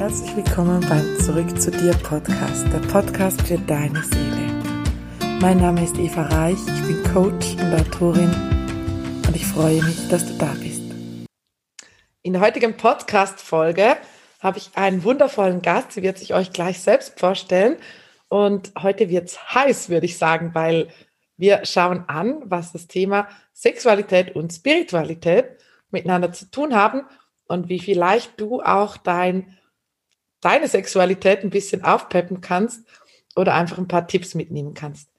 Herzlich willkommen beim Zurück zu dir Podcast, der Podcast für deine Seele. Mein Name ist Eva Reich, ich bin Coach und Autorin und ich freue mich, dass du da bist. In der heutigen Podcast-Folge habe ich einen wundervollen Gast, sie wird sich euch gleich selbst vorstellen. Und heute wird es heiß, würde ich sagen, weil wir schauen an, was das Thema Sexualität und Spiritualität miteinander zu tun haben und wie vielleicht du auch dein deine Sexualität ein bisschen aufpeppen kannst oder einfach ein paar Tipps mitnehmen kannst.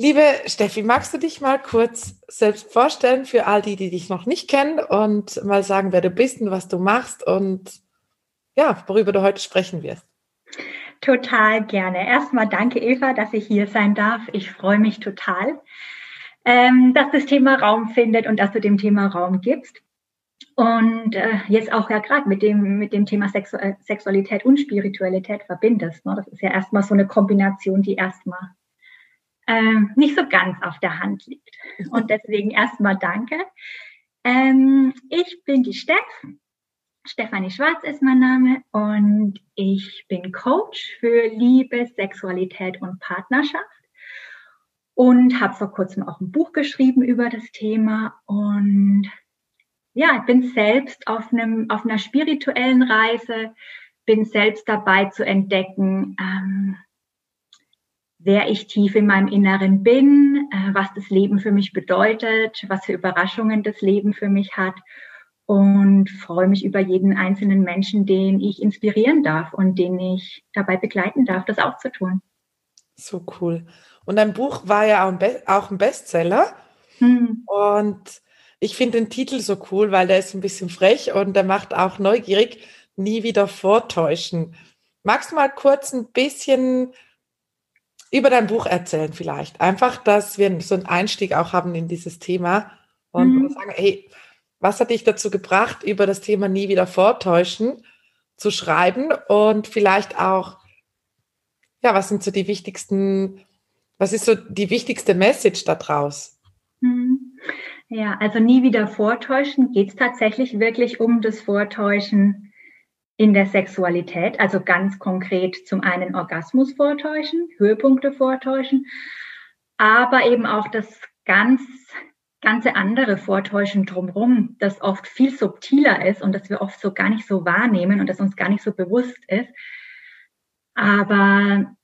Liebe Steffi, magst du dich mal kurz selbst vorstellen für all die, die dich noch nicht kennen und mal sagen, wer du bist und was du machst und ja, worüber du heute sprechen wirst? Total gerne. Erstmal danke, Eva, dass ich hier sein darf. Ich freue mich total, ähm, dass das Thema Raum findet und dass du dem Thema Raum gibst. Und äh, jetzt auch ja gerade mit dem, mit dem Thema Sexu äh, Sexualität und Spiritualität verbindest. Ne? Das ist ja erstmal so eine Kombination, die erstmal ähm, nicht so ganz auf der Hand liegt. Und deswegen erstmal danke. Ähm, ich bin die Steff. Stefanie Schwarz ist mein Name und ich bin Coach für Liebe, Sexualität und Partnerschaft und habe vor kurzem auch ein Buch geschrieben über das Thema und ja, ich bin selbst auf einem, auf einer spirituellen Reise, bin selbst dabei zu entdecken, ähm, wer ich tief in meinem Inneren bin, äh, was das Leben für mich bedeutet, was für Überraschungen das Leben für mich hat und freue mich über jeden einzelnen Menschen, den ich inspirieren darf und den ich dabei begleiten darf, das auch zu tun. So cool. Und dein Buch war ja auch ein, Bestseller. Hm. Und ich finde den Titel so cool, weil der ist ein bisschen frech und der macht auch neugierig, nie wieder vortäuschen. Magst du mal kurz ein bisschen über dein Buch erzählen vielleicht? Einfach, dass wir so einen Einstieg auch haben in dieses Thema und mhm. sagen, hey, was hat dich dazu gebracht, über das Thema nie wieder vortäuschen zu schreiben und vielleicht auch, ja, was sind so die wichtigsten, was ist so die wichtigste Message daraus? Mhm. Ja, also nie wieder vortäuschen. Geht es tatsächlich wirklich um das Vortäuschen in der Sexualität? Also ganz konkret zum einen Orgasmus vortäuschen, Höhepunkte vortäuschen, aber eben auch das ganz ganze andere Vortäuschen drumherum, das oft viel subtiler ist und das wir oft so gar nicht so wahrnehmen und das uns gar nicht so bewusst ist. Aber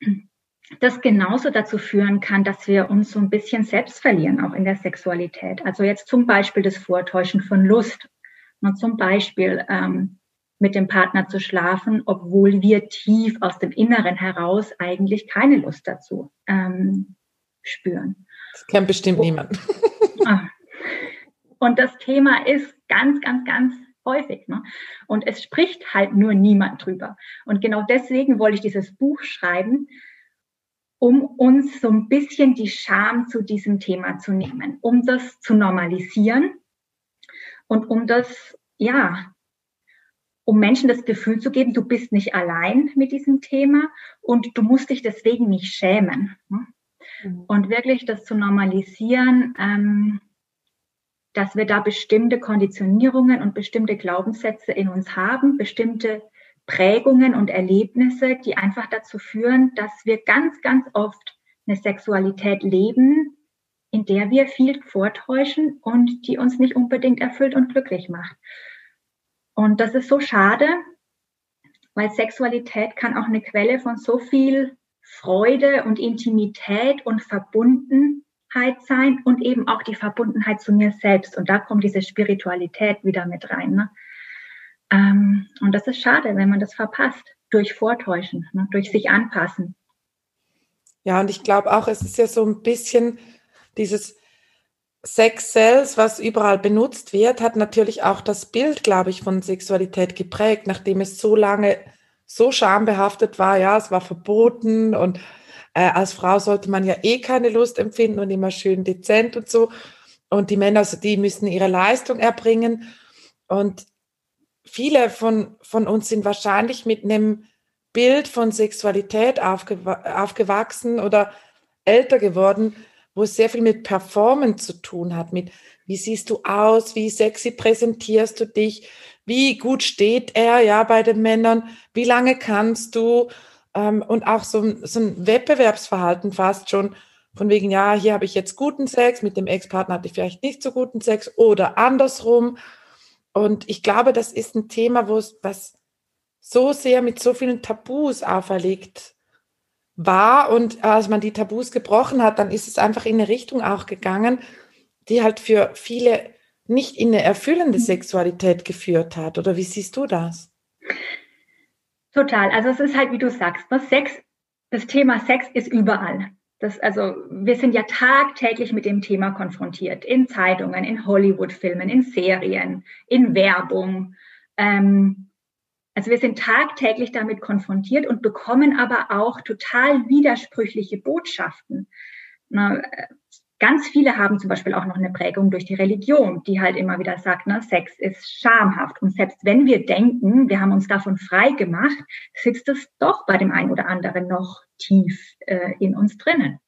das genauso dazu führen kann, dass wir uns so ein bisschen selbst verlieren, auch in der Sexualität. Also jetzt zum Beispiel das Vortäuschen von Lust. Und zum Beispiel ähm, mit dem Partner zu schlafen, obwohl wir tief aus dem Inneren heraus eigentlich keine Lust dazu ähm, spüren. Das kennt bestimmt und, niemand. Ah. und das Thema ist ganz, ganz, ganz häufig. Ne? Und es spricht halt nur niemand drüber. Und genau deswegen wollte ich dieses Buch schreiben, um uns so ein bisschen die Scham zu diesem Thema zu nehmen, um das zu normalisieren und um das, ja, um Menschen das Gefühl zu geben, du bist nicht allein mit diesem Thema und du musst dich deswegen nicht schämen. Ne? Mhm. Und wirklich das zu normalisieren, ähm, dass wir da bestimmte Konditionierungen und bestimmte Glaubenssätze in uns haben, bestimmte Prägungen und Erlebnisse, die einfach dazu führen, dass wir ganz, ganz oft eine Sexualität leben, in der wir viel vortäuschen und die uns nicht unbedingt erfüllt und glücklich macht. Und das ist so schade, weil Sexualität kann auch eine Quelle von so viel Freude und Intimität und Verbundenheit sein und eben auch die Verbundenheit zu mir selbst. Und da kommt diese Spiritualität wieder mit rein. Ne? Ähm, und das ist schade, wenn man das verpasst, durch Vortäuschen, ne, durch sich anpassen. Ja, und ich glaube auch, es ist ja so ein bisschen dieses Sex Cells, was überall benutzt wird, hat natürlich auch das Bild, glaube ich, von Sexualität geprägt, nachdem es so lange so schambehaftet war. Ja, es war verboten und äh, als Frau sollte man ja eh keine Lust empfinden und immer schön dezent und so. Und die Männer, also die müssen ihre Leistung erbringen. Und viele von, von uns sind wahrscheinlich mit einem Bild von Sexualität aufgewachsen oder älter geworden, wo es sehr viel mit Performance zu tun hat, mit wie siehst du aus, wie sexy präsentierst du dich, wie gut steht er ja bei den Männern, wie lange kannst du ähm, und auch so, so ein Wettbewerbsverhalten fast schon von wegen, ja, hier habe ich jetzt guten Sex, mit dem Ex-Partner hatte ich vielleicht nicht so guten Sex oder andersrum. Und ich glaube, das ist ein Thema, wo es was so sehr mit so vielen Tabus auferlegt war. Und als man die Tabus gebrochen hat, dann ist es einfach in eine Richtung auch gegangen, die halt für viele nicht in eine erfüllende Sexualität geführt hat. Oder wie siehst du das? Total. Also es ist halt, wie du sagst, ne, Sex, das Thema Sex ist überall. Das, also wir sind ja tagtäglich mit dem Thema konfrontiert. In Zeitungen, in Hollywood-Filmen, in Serien, in Werbung. Ähm, also wir sind tagtäglich damit konfrontiert und bekommen aber auch total widersprüchliche Botschaften. Na, Ganz viele haben zum Beispiel auch noch eine Prägung durch die Religion, die halt immer wieder sagt, ne, Sex ist schamhaft. Und selbst wenn wir denken, wir haben uns davon frei gemacht, sitzt es doch bei dem einen oder anderen noch tief äh, in uns drinnen.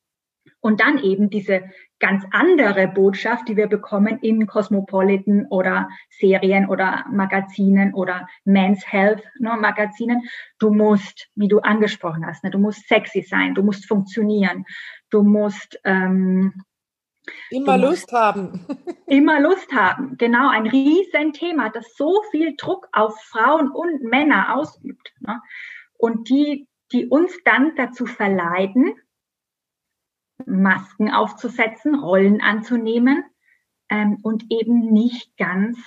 Und dann eben diese ganz andere Botschaft, die wir bekommen in Cosmopolitan oder Serien oder Magazinen oder Men's Health ne, Magazinen. Du musst, wie du angesprochen hast, ne, du musst sexy sein, du musst funktionieren, du musst ähm, Immer Lust haben. Immer Lust haben. Genau, ein Riesenthema, das so viel Druck auf Frauen und Männer ausübt. Ne? Und die, die uns dann dazu verleiten, Masken aufzusetzen, Rollen anzunehmen ähm, und eben nicht ganz,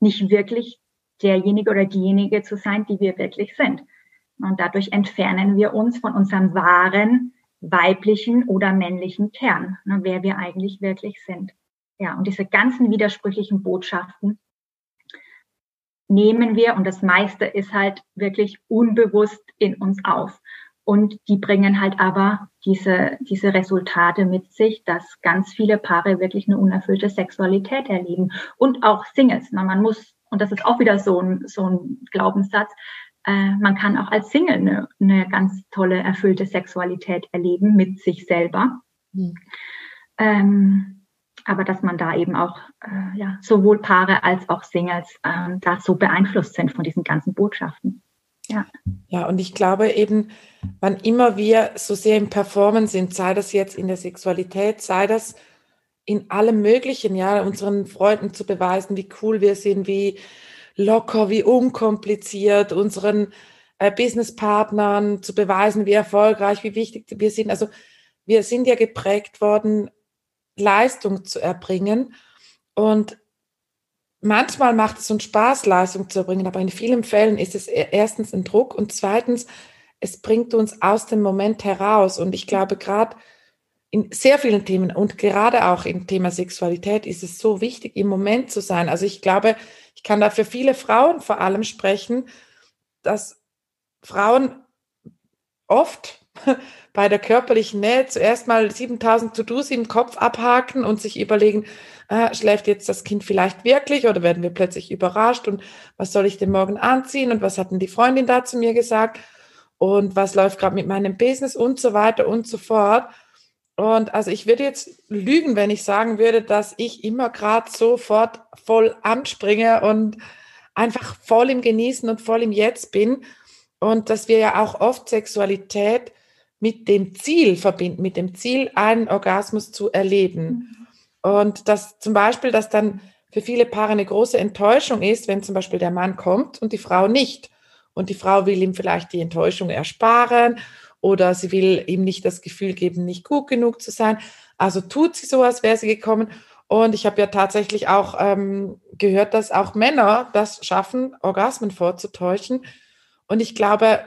nicht wirklich derjenige oder diejenige zu sein, die wir wirklich sind. Und dadurch entfernen wir uns von unserem wahren weiblichen oder männlichen Kern, ne, wer wir eigentlich wirklich sind. Ja, und diese ganzen widersprüchlichen Botschaften nehmen wir und das meiste ist halt wirklich unbewusst in uns auf. Und die bringen halt aber diese, diese Resultate mit sich, dass ganz viele Paare wirklich eine unerfüllte Sexualität erleben und auch Singles. Na, man muss, und das ist auch wieder so ein, so ein Glaubenssatz, äh, man kann auch als Single eine, eine, ganz tolle, erfüllte Sexualität erleben mit sich selber. Mhm. Ähm, aber dass man da eben auch äh, ja, sowohl Paare als auch Singles äh, da so beeinflusst sind von diesen ganzen Botschaften. Ja. ja, und ich glaube eben, wann immer wir so sehr im Performen sind, sei das jetzt in der Sexualität, sei das in allem Möglichen, ja, unseren Freunden zu beweisen, wie cool wir sind, wie locker, wie unkompliziert, unseren äh, Businesspartnern zu beweisen, wie erfolgreich, wie wichtig wir sind. Also wir sind ja geprägt worden, Leistung zu erbringen. Und manchmal macht es uns Spaß, Leistung zu erbringen, aber in vielen Fällen ist es e-, erstens ein Druck und zweitens, es bringt uns aus dem Moment heraus. Und ich glaube, gerade in sehr vielen Themen und gerade auch im Thema Sexualität ist es so wichtig, im Moment zu sein. Also ich glaube, ich kann da für viele Frauen vor allem sprechen, dass Frauen oft bei der körperlichen Nähe zuerst mal 7000 To-Dos im Kopf abhaken und sich überlegen, äh, schläft jetzt das Kind vielleicht wirklich oder werden wir plötzlich überrascht und was soll ich denn morgen anziehen und was hat denn die Freundin da zu mir gesagt und was läuft gerade mit meinem Business und so weiter und so fort. Und also ich würde jetzt lügen, wenn ich sagen würde, dass ich immer gerade sofort voll anspringe und einfach voll im Genießen und voll im Jetzt bin. Und dass wir ja auch oft Sexualität mit dem Ziel verbinden, mit dem Ziel, einen Orgasmus zu erleben. Mhm. Und dass zum Beispiel, dass dann für viele Paare eine große Enttäuschung ist, wenn zum Beispiel der Mann kommt und die Frau nicht. Und die Frau will ihm vielleicht die Enttäuschung ersparen oder sie will ihm nicht das Gefühl geben, nicht gut genug zu sein. Also tut sie so, als wäre sie gekommen. Und ich habe ja tatsächlich auch ähm, gehört, dass auch Männer das schaffen, Orgasmen vorzutäuschen. Und ich glaube,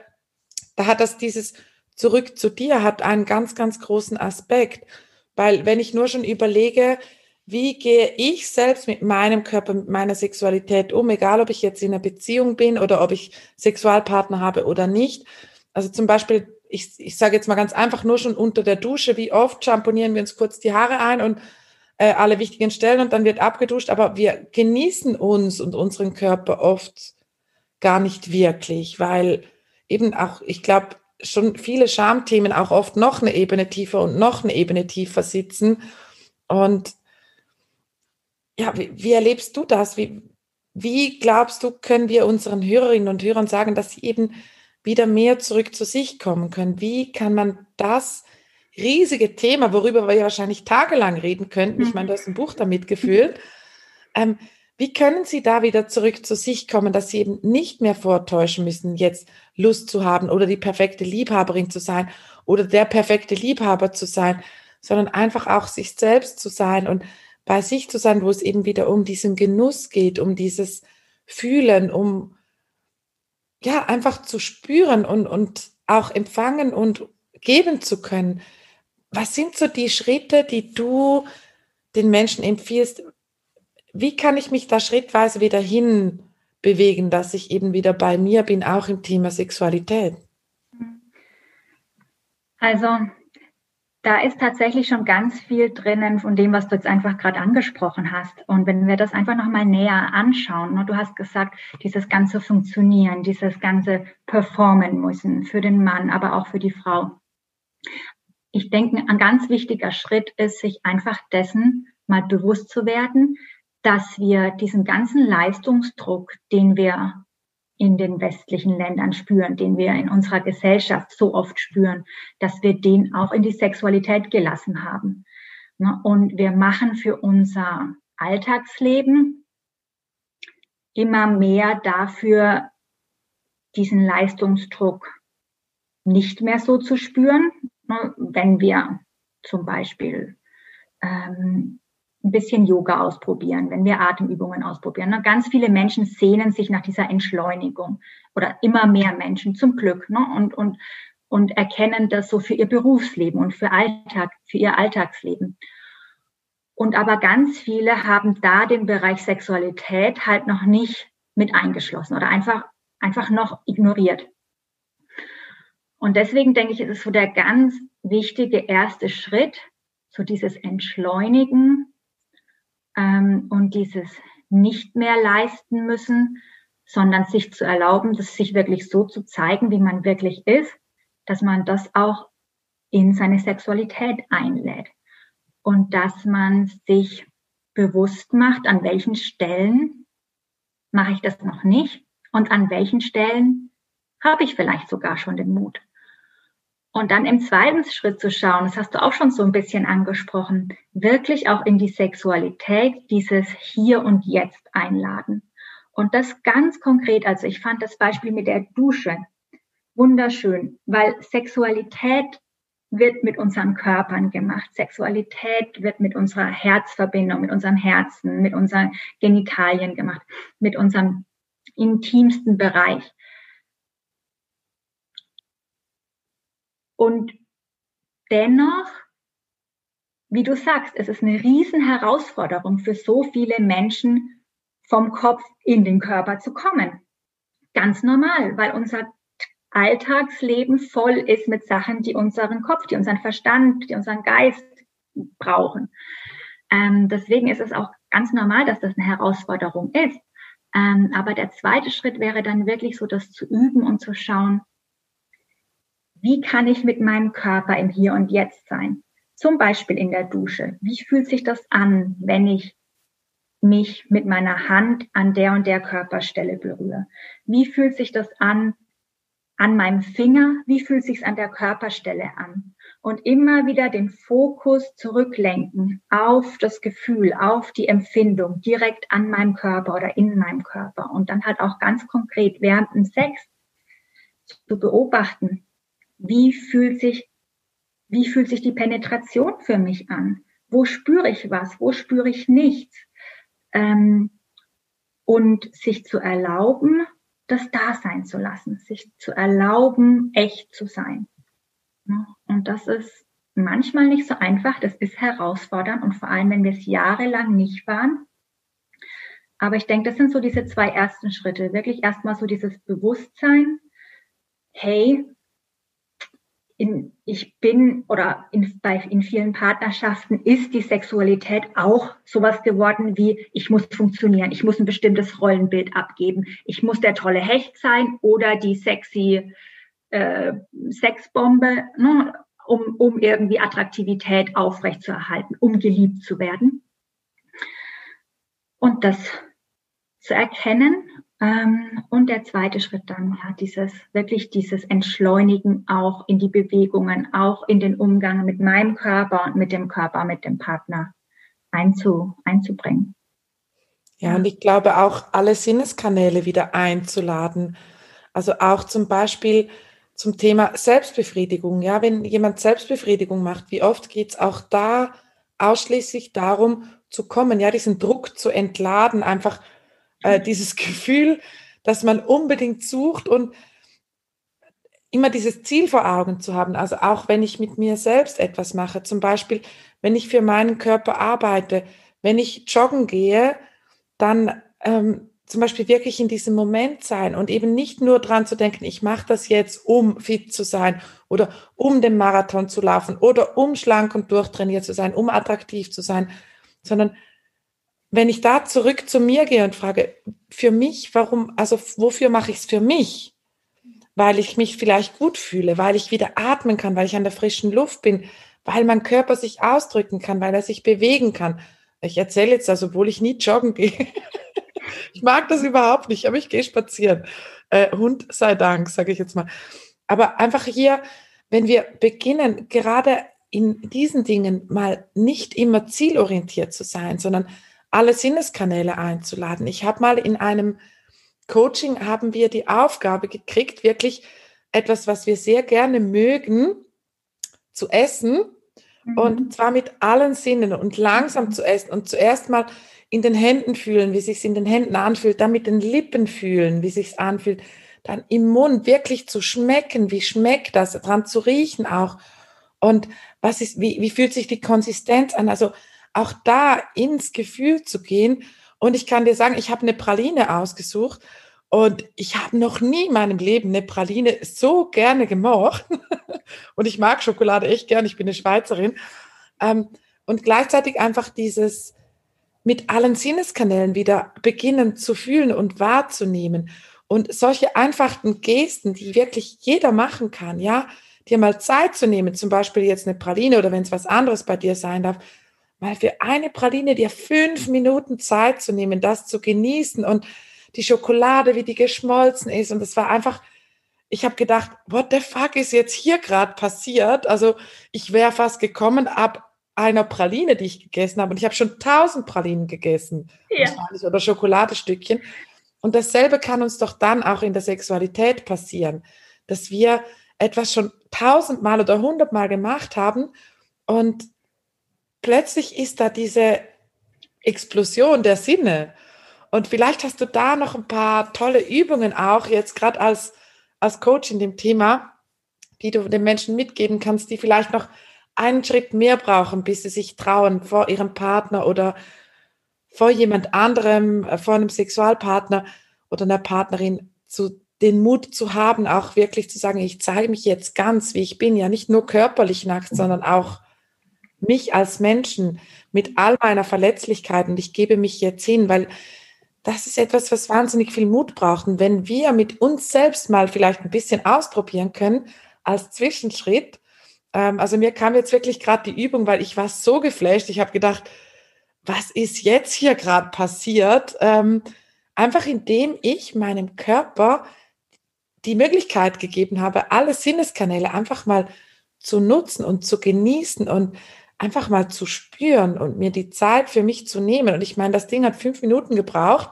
da hat das dieses Zurück zu dir hat einen ganz, ganz großen Aspekt. Weil wenn ich nur schon überlege, wie gehe ich selbst mit meinem Körper, mit meiner Sexualität um, egal ob ich jetzt in einer Beziehung bin oder ob ich Sexualpartner habe oder nicht. Also zum Beispiel ich, ich sage jetzt mal ganz einfach, nur schon unter der Dusche, wie oft schamponieren wir uns kurz die Haare ein und äh, alle wichtigen Stellen und dann wird abgeduscht, aber wir genießen uns und unseren Körper oft gar nicht wirklich, weil eben auch, ich glaube, schon viele Schamthemen auch oft noch eine Ebene tiefer und noch eine Ebene tiefer sitzen. Und ja, wie, wie erlebst du das? Wie, wie glaubst du, können wir unseren Hörerinnen und Hörern sagen, dass sie eben wieder mehr zurück zu sich kommen können? Wie kann man das riesige Thema, worüber wir wahrscheinlich tagelang reden könnten, ich meine, du hast ein Buch damit gefüllt, ähm, wie können Sie da wieder zurück zu sich kommen, dass Sie eben nicht mehr vortäuschen müssen, jetzt Lust zu haben oder die perfekte Liebhaberin zu sein oder der perfekte Liebhaber zu sein, sondern einfach auch sich selbst zu sein und bei sich zu sein, wo es eben wieder um diesen Genuss geht, um dieses Fühlen, um ja einfach zu spüren und, und auch empfangen und geben zu können. Was sind so die Schritte, die du den Menschen empfiehlst? Wie kann ich mich da schrittweise wieder hin bewegen, dass ich eben wieder bei mir bin, auch im Thema Sexualität? Also da ist tatsächlich schon ganz viel drinnen von dem, was du jetzt einfach gerade angesprochen hast. Und wenn wir das einfach nochmal näher anschauen, ne, du hast gesagt, dieses ganze Funktionieren, dieses ganze Performen müssen für den Mann, aber auch für die Frau. Ich denke, ein ganz wichtiger Schritt ist, sich einfach dessen mal bewusst zu werden, dass wir diesen ganzen Leistungsdruck, den wir in den westlichen Ländern spüren, den wir in unserer Gesellschaft so oft spüren, dass wir den auch in die Sexualität gelassen haben. Ne? Und wir machen für unser Alltagsleben immer mehr dafür, diesen Leistungsdruck nicht mehr so zu spüren, ne? wenn wir zum Beispiel ähm, ein bisschen Yoga ausprobieren, wenn wir Atemübungen ausprobieren. Ne? Ganz viele Menschen sehnen sich nach dieser Entschleunigung oder immer mehr Menschen zum Glück ne? und, und, und erkennen das so für ihr Berufsleben und für Alltag, für ihr Alltagsleben. Und aber ganz viele haben da den Bereich Sexualität halt noch nicht mit eingeschlossen oder einfach, einfach noch ignoriert. Und deswegen denke ich, ist es so der ganz wichtige erste Schritt, so dieses Entschleunigen ähm, und dieses nicht mehr leisten müssen, sondern sich zu erlauben, das sich wirklich so zu zeigen, wie man wirklich ist, dass man das auch in seine Sexualität einlädt und dass man sich bewusst macht, an welchen Stellen mache ich das noch nicht und an welchen Stellen habe ich vielleicht sogar schon den Mut. Und dann im zweiten Schritt zu schauen, das hast du auch schon so ein bisschen angesprochen, wirklich auch in die Sexualität, dieses Hier und Jetzt einladen. Und das ganz konkret, also ich fand das Beispiel mit der Dusche wunderschön, weil Sexualität wird mit unseren Körpern gemacht. Sexualität wird mit unserer Herzverbindung, mit unserem Herzen, mit unseren Genitalien gemacht, mit unserem intimsten Bereich. Und dennoch, wie du sagst, es ist eine riesen Herausforderung für so viele Menschen, vom Kopf in den Körper zu kommen. Ganz normal, weil unser Alltagsleben voll ist mit Sachen, die unseren Kopf, die unseren Verstand, die unseren Geist brauchen. Ähm, deswegen ist es auch ganz normal, dass das eine Herausforderung ist. Ähm, aber der zweite Schritt wäre dann wirklich so, das zu üben und zu schauen, wie kann ich mit meinem Körper im Hier und Jetzt sein? Zum Beispiel in der Dusche. Wie fühlt sich das an, wenn ich mich mit meiner Hand an der und der Körperstelle berühre? Wie fühlt sich das an an meinem Finger? Wie fühlt sich an der Körperstelle an? Und immer wieder den Fokus zurücklenken auf das Gefühl, auf die Empfindung direkt an meinem Körper oder in meinem Körper. Und dann halt auch ganz konkret während dem Sex zu beobachten, wie fühlt sich, wie fühlt sich die Penetration für mich an? Wo spüre ich was? Wo spüre ich nichts? Ähm, und sich zu erlauben, das da sein zu lassen, sich zu erlauben, echt zu sein. Und das ist manchmal nicht so einfach, das ist herausfordernd und vor allem, wenn wir es jahrelang nicht waren. Aber ich denke, das sind so diese zwei ersten Schritte. Wirklich erstmal so dieses Bewusstsein, hey, in, ich bin oder in, bei, in vielen Partnerschaften ist die Sexualität auch sowas geworden wie, ich muss funktionieren, ich muss ein bestimmtes Rollenbild abgeben, ich muss der tolle Hecht sein oder die sexy äh, Sexbombe, ne, um, um irgendwie Attraktivität aufrechtzuerhalten, um geliebt zu werden. Und das zu erkennen. Ähm, und der zweite Schritt dann, ja, dieses, wirklich dieses Entschleunigen auch in die Bewegungen, auch in den Umgang mit meinem Körper und mit dem Körper, mit dem Partner einzu, einzubringen. Ja, und ich glaube auch, alle Sinneskanäle wieder einzuladen. Also auch zum Beispiel zum Thema Selbstbefriedigung. Ja, wenn jemand Selbstbefriedigung macht, wie oft geht es auch da ausschließlich darum zu kommen, ja, diesen Druck zu entladen, einfach äh, dieses Gefühl, dass man unbedingt sucht und immer dieses Ziel vor Augen zu haben. Also auch wenn ich mit mir selbst etwas mache, zum Beispiel, wenn ich für meinen Körper arbeite, wenn ich joggen gehe, dann ähm, zum Beispiel wirklich in diesem Moment sein und eben nicht nur dran zu denken, ich mache das jetzt, um fit zu sein oder um den Marathon zu laufen oder um schlank und durchtrainiert zu sein, um attraktiv zu sein, sondern wenn ich da zurück zu mir gehe und frage, für mich, warum, also wofür mache ich es für mich? Weil ich mich vielleicht gut fühle, weil ich wieder atmen kann, weil ich an der frischen Luft bin, weil mein Körper sich ausdrücken kann, weil er sich bewegen kann. Ich erzähle jetzt das, obwohl ich nie joggen gehe. ich mag das überhaupt nicht, aber ich gehe spazieren. Äh, Hund sei Dank, sage ich jetzt mal. Aber einfach hier, wenn wir beginnen, gerade in diesen Dingen mal nicht immer zielorientiert zu sein, sondern alle Sinneskanäle einzuladen. Ich habe mal in einem Coaching haben wir die Aufgabe gekriegt, wirklich etwas, was wir sehr gerne mögen, zu essen mhm. und zwar mit allen Sinnen und langsam mhm. zu essen und zuerst mal in den Händen fühlen, wie sich in den Händen anfühlt, dann mit den Lippen fühlen, wie sich anfühlt, dann im Mund wirklich zu schmecken, wie schmeckt das, dran zu riechen auch und was ist, wie, wie fühlt sich die Konsistenz an? Also auch da ins Gefühl zu gehen. Und ich kann dir sagen, ich habe eine Praline ausgesucht und ich habe noch nie in meinem Leben eine Praline so gerne gemocht. und ich mag Schokolade echt gern, ich bin eine Schweizerin. Ähm, und gleichzeitig einfach dieses mit allen Sinneskanälen wieder beginnen zu fühlen und wahrzunehmen. Und solche einfachen Gesten, die wirklich jeder machen kann, ja, dir mal Zeit zu nehmen, zum Beispiel jetzt eine Praline oder wenn es was anderes bei dir sein darf, mal für eine Praline dir fünf Minuten Zeit zu nehmen, das zu genießen und die Schokolade, wie die geschmolzen ist. Und es war einfach, ich habe gedacht, what the fuck ist jetzt hier gerade passiert? Also ich wäre fast gekommen ab einer Praline, die ich gegessen habe. Und ich habe schon tausend Pralinen gegessen. Ja. Oder Schokoladestückchen. Und dasselbe kann uns doch dann auch in der Sexualität passieren, dass wir etwas schon tausendmal oder hundertmal gemacht haben und plötzlich ist da diese Explosion der Sinne. Und vielleicht hast du da noch ein paar tolle Übungen auch, jetzt gerade als, als Coach in dem Thema, die du den Menschen mitgeben kannst, die vielleicht noch einen Schritt mehr brauchen, bis sie sich trauen, vor ihrem Partner oder vor jemand anderem, äh, vor einem Sexualpartner oder einer Partnerin zu den Mut zu haben, auch wirklich zu sagen, ich zeige mich jetzt ganz, wie ich bin, ja nicht nur körperlich nackt, sondern auch mich als Menschen mit all meiner Verletzlichkeit und ich gebe mich jetzt hin, weil das ist etwas, was wahnsinnig viel Mut braucht. Und wenn wir mit uns selbst mal vielleicht ein bisschen ausprobieren können als Zwischenschritt, ähm, also mir kam jetzt wirklich gerade die Übung, weil ich war so geflasht. Ich habe gedacht, was ist jetzt hier gerade passiert? Ähm, einfach indem ich meinem Körper die Möglichkeit gegeben habe, alle Sinneskanäle einfach mal zu nutzen und zu genießen und einfach mal zu spüren und mir die Zeit für mich zu nehmen. Und ich meine, das Ding hat fünf Minuten gebraucht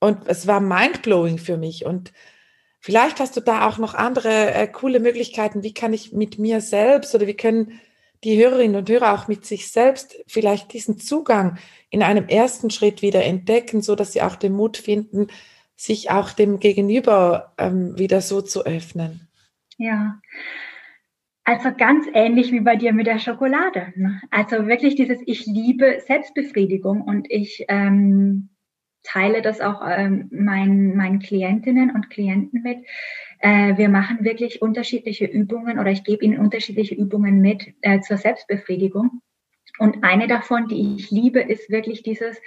und es war mindblowing für mich. Und vielleicht hast du da auch noch andere äh, coole Möglichkeiten. Wie kann ich mit mir selbst oder wie können die Hörerinnen und Hörer auch mit sich selbst vielleicht diesen Zugang in einem ersten Schritt wieder entdecken, so dass sie auch den Mut finden, sich auch dem Gegenüber ähm, wieder so zu öffnen. Ja, also ganz ähnlich wie bei dir mit der Schokolade. Ne? Also wirklich dieses, ich liebe Selbstbefriedigung und ich ähm, teile das auch ähm, meinen, meinen Klientinnen und Klienten mit. Äh, wir machen wirklich unterschiedliche Übungen oder ich gebe ihnen unterschiedliche Übungen mit äh, zur Selbstbefriedigung. Und eine davon, die ich liebe, ist wirklich dieses,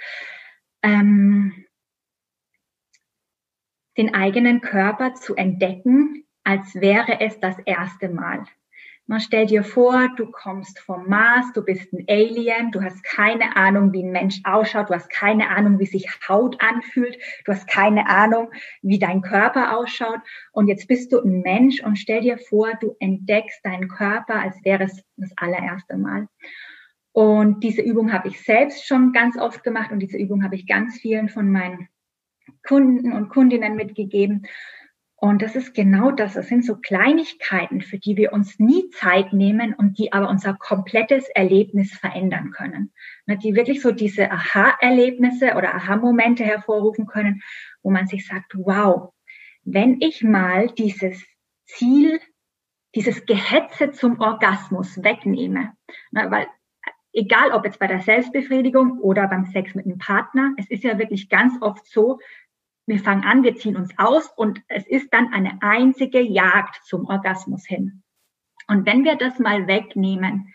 ähm, den eigenen Körper zu entdecken, als wäre es das erste Mal. Man stellt dir vor, du kommst vom Mars, du bist ein Alien, du hast keine Ahnung, wie ein Mensch ausschaut, du hast keine Ahnung, wie sich Haut anfühlt, du hast keine Ahnung, wie dein Körper ausschaut. Und jetzt bist du ein Mensch und stell dir vor, du entdeckst deinen Körper, als wäre es das allererste Mal. Und diese Übung habe ich selbst schon ganz oft gemacht und diese Übung habe ich ganz vielen von meinen Kunden und Kundinnen mitgegeben. Und das ist genau das. Das sind so Kleinigkeiten, für die wir uns nie Zeit nehmen und die aber unser komplettes Erlebnis verändern können. Die wirklich so diese Aha-Erlebnisse oder Aha-Momente hervorrufen können, wo man sich sagt, wow, wenn ich mal dieses Ziel, dieses Gehetze zum Orgasmus wegnehme, weil egal ob jetzt bei der Selbstbefriedigung oder beim Sex mit einem Partner, es ist ja wirklich ganz oft so, wir fangen an, wir ziehen uns aus und es ist dann eine einzige Jagd zum Orgasmus hin. Und wenn wir das mal wegnehmen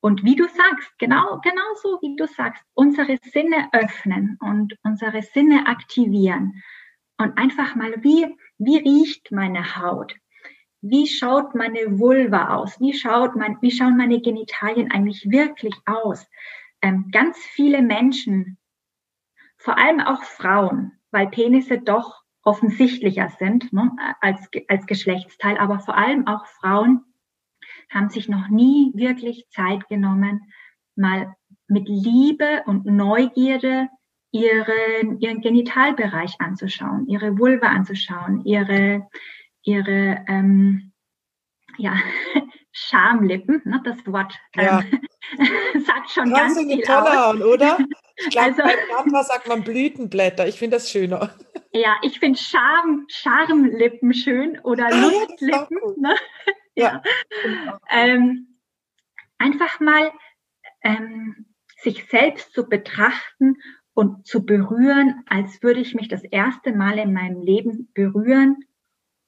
und wie du sagst, genau, genau so wie du sagst, unsere Sinne öffnen und unsere Sinne aktivieren und einfach mal, wie, wie riecht meine Haut? Wie schaut meine Vulva aus? Wie schaut mein, wie schauen meine Genitalien eigentlich wirklich aus? Ähm, ganz viele Menschen, vor allem auch Frauen, weil Penisse doch offensichtlicher sind ne, als, als Geschlechtsteil, aber vor allem auch Frauen haben sich noch nie wirklich Zeit genommen, mal mit Liebe und Neugierde ihren, ihren Genitalbereich anzuschauen, ihre Vulva anzuschauen, ihre, ihre ähm, ja, Schamlippen, ne, das Wort ähm, sagt schon Kannst ganz viel aus. oder? Ich glaube, also, bei Papa sagt man Blütenblätter. Ich finde das schöner. Ja, ich finde Charm, Charmlippen schön oder ah, Lustlippen. Ne? Ja. ja. Ähm, einfach mal ähm, sich selbst zu betrachten und zu berühren, als würde ich mich das erste Mal in meinem Leben berühren,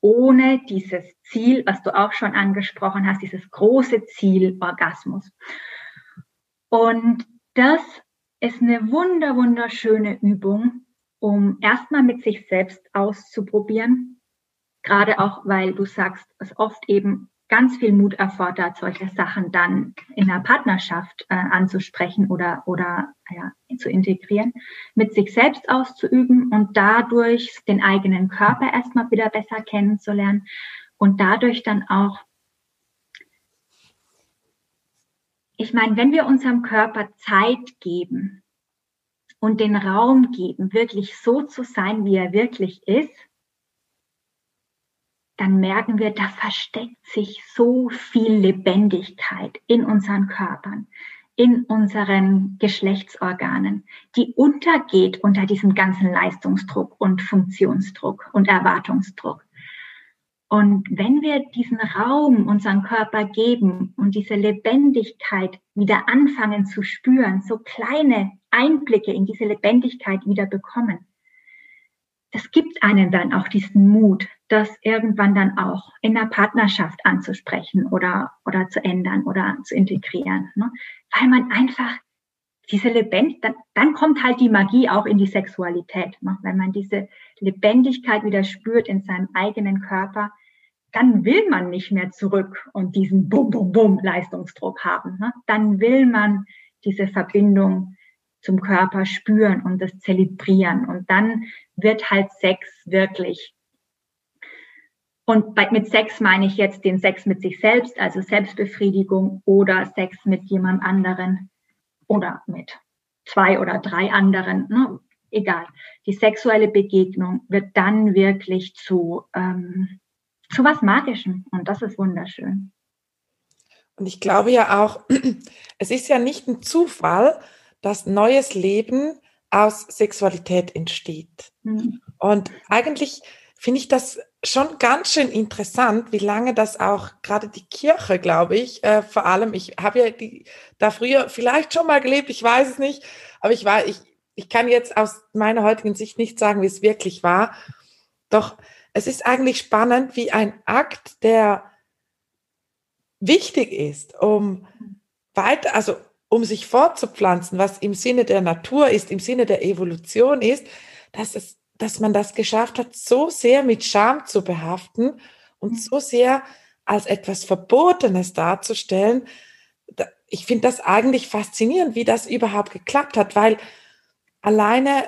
ohne dieses Ziel, was du auch schon angesprochen hast, dieses große Ziel Orgasmus. Und das ist eine wunder, wunderschöne Übung, um erstmal mit sich selbst auszuprobieren. Gerade auch, weil du sagst, es oft eben ganz viel Mut erfordert, solche Sachen dann in der Partnerschaft äh, anzusprechen oder, oder ja, zu integrieren, mit sich selbst auszuüben und dadurch den eigenen Körper erstmal wieder besser kennenzulernen und dadurch dann auch ich meine, wenn wir unserem Körper Zeit geben und den Raum geben, wirklich so zu sein, wie er wirklich ist, dann merken wir, da versteckt sich so viel Lebendigkeit in unseren Körpern, in unseren Geschlechtsorganen, die untergeht unter diesem ganzen Leistungsdruck und Funktionsdruck und Erwartungsdruck. Und wenn wir diesen Raum unseren Körper geben und diese Lebendigkeit wieder anfangen zu spüren, so kleine Einblicke in diese Lebendigkeit wieder bekommen, das gibt einen dann auch diesen Mut, das irgendwann dann auch in der Partnerschaft anzusprechen oder, oder zu ändern oder zu integrieren. Ne? Weil man einfach diese Lebendigkeit, dann, dann kommt halt die Magie auch in die Sexualität. Ne? Wenn man diese Lebendigkeit wieder spürt in seinem eigenen Körper, dann will man nicht mehr zurück und diesen Bum, Bum, Bum Leistungsdruck haben. Ne? Dann will man diese Verbindung zum Körper spüren und das zelebrieren. Und dann wird halt Sex wirklich. Und bei, mit Sex meine ich jetzt den Sex mit sich selbst, also Selbstbefriedigung oder Sex mit jemand anderen oder mit zwei oder drei anderen. Ne? Egal. Die sexuelle Begegnung wird dann wirklich zu ähm, zu was Magischem. Und das ist wunderschön. Und ich glaube ja auch, es ist ja nicht ein Zufall, dass neues Leben aus Sexualität entsteht. Mhm. Und eigentlich finde ich das schon ganz schön interessant, wie lange das auch gerade die Kirche, glaube ich, äh, vor allem, ich habe ja die, da früher vielleicht schon mal gelebt, ich weiß es nicht, aber ich war, ich, ich kann jetzt aus meiner heutigen Sicht nicht sagen, wie es wirklich war. Doch es ist eigentlich spannend, wie ein Akt, der wichtig ist, um weiter, also um sich fortzupflanzen, was im Sinne der Natur ist, im Sinne der Evolution ist, dass es, dass man das geschafft hat, so sehr mit Scham zu behaften und so sehr als etwas Verbotenes darzustellen, ich finde das eigentlich faszinierend, wie das überhaupt geklappt hat, weil alleine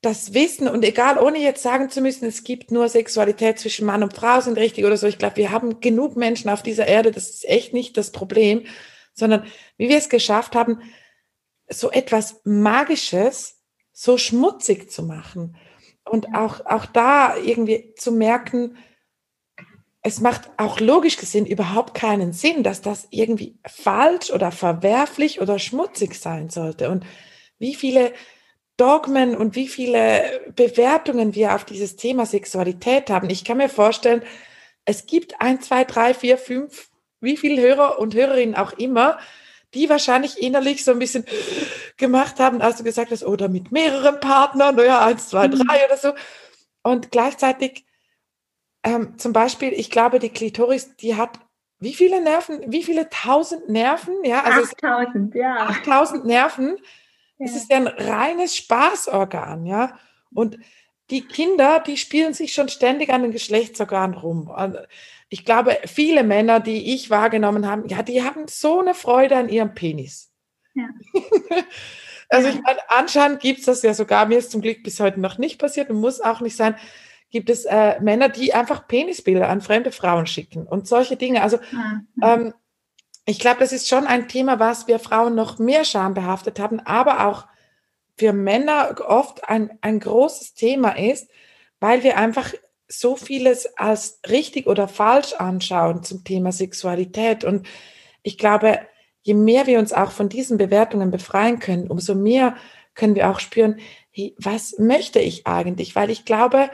das Wissen und egal, ohne jetzt sagen zu müssen, es gibt nur Sexualität zwischen Mann und Frau sind richtig oder so. Ich glaube, wir haben genug Menschen auf dieser Erde, das ist echt nicht das Problem, sondern wie wir es geschafft haben, so etwas Magisches so schmutzig zu machen und auch, auch da irgendwie zu merken, es macht auch logisch gesehen überhaupt keinen Sinn, dass das irgendwie falsch oder verwerflich oder schmutzig sein sollte. Und wie viele Dogmen und wie viele Bewertungen wir auf dieses Thema Sexualität haben. Ich kann mir vorstellen, es gibt ein, zwei, drei, vier, fünf, wie viele Hörer und Hörerinnen auch immer, die wahrscheinlich innerlich so ein bisschen gemacht haben, als du gesagt hast, oder mit mehreren Partnern, naja, eins, zwei, mhm. drei oder so. Und gleichzeitig, ähm, zum Beispiel, ich glaube, die Klitoris, die hat wie viele Nerven, wie viele tausend Nerven? Ja, also 8000, ja. 8000 Nerven. Es ist ja ein reines Spaßorgan, ja. Und die Kinder, die spielen sich schon ständig an den Geschlechtsorganen rum. Ich glaube, viele Männer, die ich wahrgenommen habe, ja, die haben so eine Freude an ihrem Penis. Ja. also ich meine, anscheinend gibt es das ja sogar, mir ist zum Glück bis heute noch nicht passiert und muss auch nicht sein, gibt es äh, Männer, die einfach Penisbilder an fremde Frauen schicken und solche Dinge. Also mhm. ähm, ich glaube, das ist schon ein Thema, was wir Frauen noch mehr schambehaftet haben, aber auch für Männer oft ein, ein großes Thema ist, weil wir einfach so vieles als richtig oder falsch anschauen zum Thema Sexualität. Und ich glaube, je mehr wir uns auch von diesen Bewertungen befreien können, umso mehr können wir auch spüren, hey, was möchte ich eigentlich? Weil ich glaube,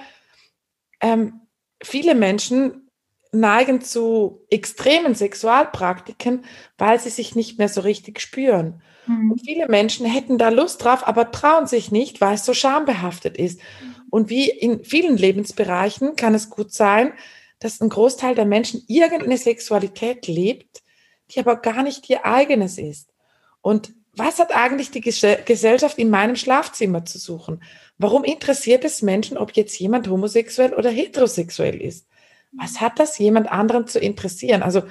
ähm, viele Menschen neigen zu extremen Sexualpraktiken, weil sie sich nicht mehr so richtig spüren. Mhm. Und viele Menschen hätten da Lust drauf, aber trauen sich nicht, weil es so schambehaftet ist. Mhm. Und wie in vielen Lebensbereichen kann es gut sein, dass ein Großteil der Menschen irgendeine Sexualität lebt, die aber gar nicht ihr eigenes ist. Und was hat eigentlich die Gesellschaft in meinem Schlafzimmer zu suchen? Warum interessiert es Menschen, ob jetzt jemand homosexuell oder heterosexuell ist? Was hat das jemand anderen zu interessieren? Also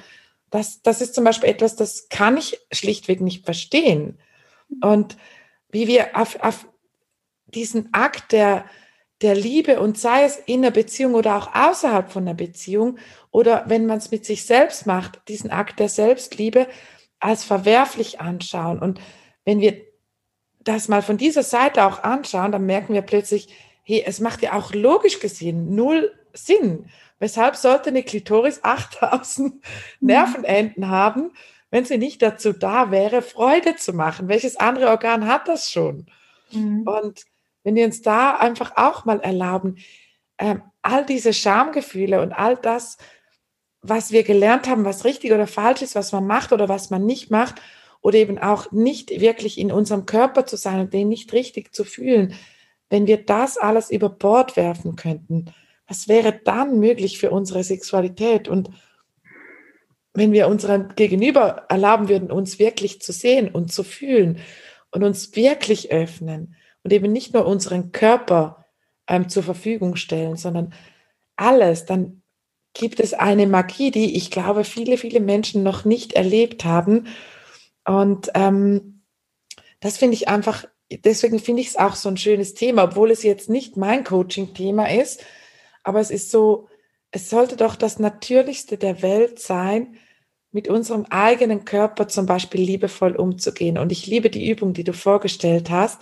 das, das ist zum Beispiel etwas, das kann ich schlichtweg nicht verstehen. Und wie wir auf, auf diesen Akt der, der Liebe und sei es in der Beziehung oder auch außerhalb von der Beziehung oder wenn man es mit sich selbst macht, diesen Akt der Selbstliebe als verwerflich anschauen. Und wenn wir das mal von dieser Seite auch anschauen, dann merken wir plötzlich, hey, es macht ja auch logisch gesehen null Sinn. Weshalb sollte eine Klitoris 8000 mhm. Nervenenden haben, wenn sie nicht dazu da wäre, Freude zu machen? Welches andere Organ hat das schon? Mhm. Und wenn wir uns da einfach auch mal erlauben, ähm, all diese Schamgefühle und all das, was wir gelernt haben, was richtig oder falsch ist, was man macht oder was man nicht macht, oder eben auch nicht wirklich in unserem Körper zu sein und den nicht richtig zu fühlen, wenn wir das alles über Bord werfen könnten, was wäre dann möglich für unsere Sexualität? Und wenn wir unserem Gegenüber erlauben würden, uns wirklich zu sehen und zu fühlen und uns wirklich öffnen, und eben nicht nur unseren Körper ähm, zur Verfügung stellen, sondern alles, dann gibt es eine Magie, die ich glaube, viele, viele Menschen noch nicht erlebt haben. Und ähm, das finde ich einfach, deswegen finde ich es auch so ein schönes Thema, obwohl es jetzt nicht mein Coaching-Thema ist, aber es ist so, es sollte doch das Natürlichste der Welt sein, mit unserem eigenen Körper zum Beispiel liebevoll umzugehen. Und ich liebe die Übung, die du vorgestellt hast.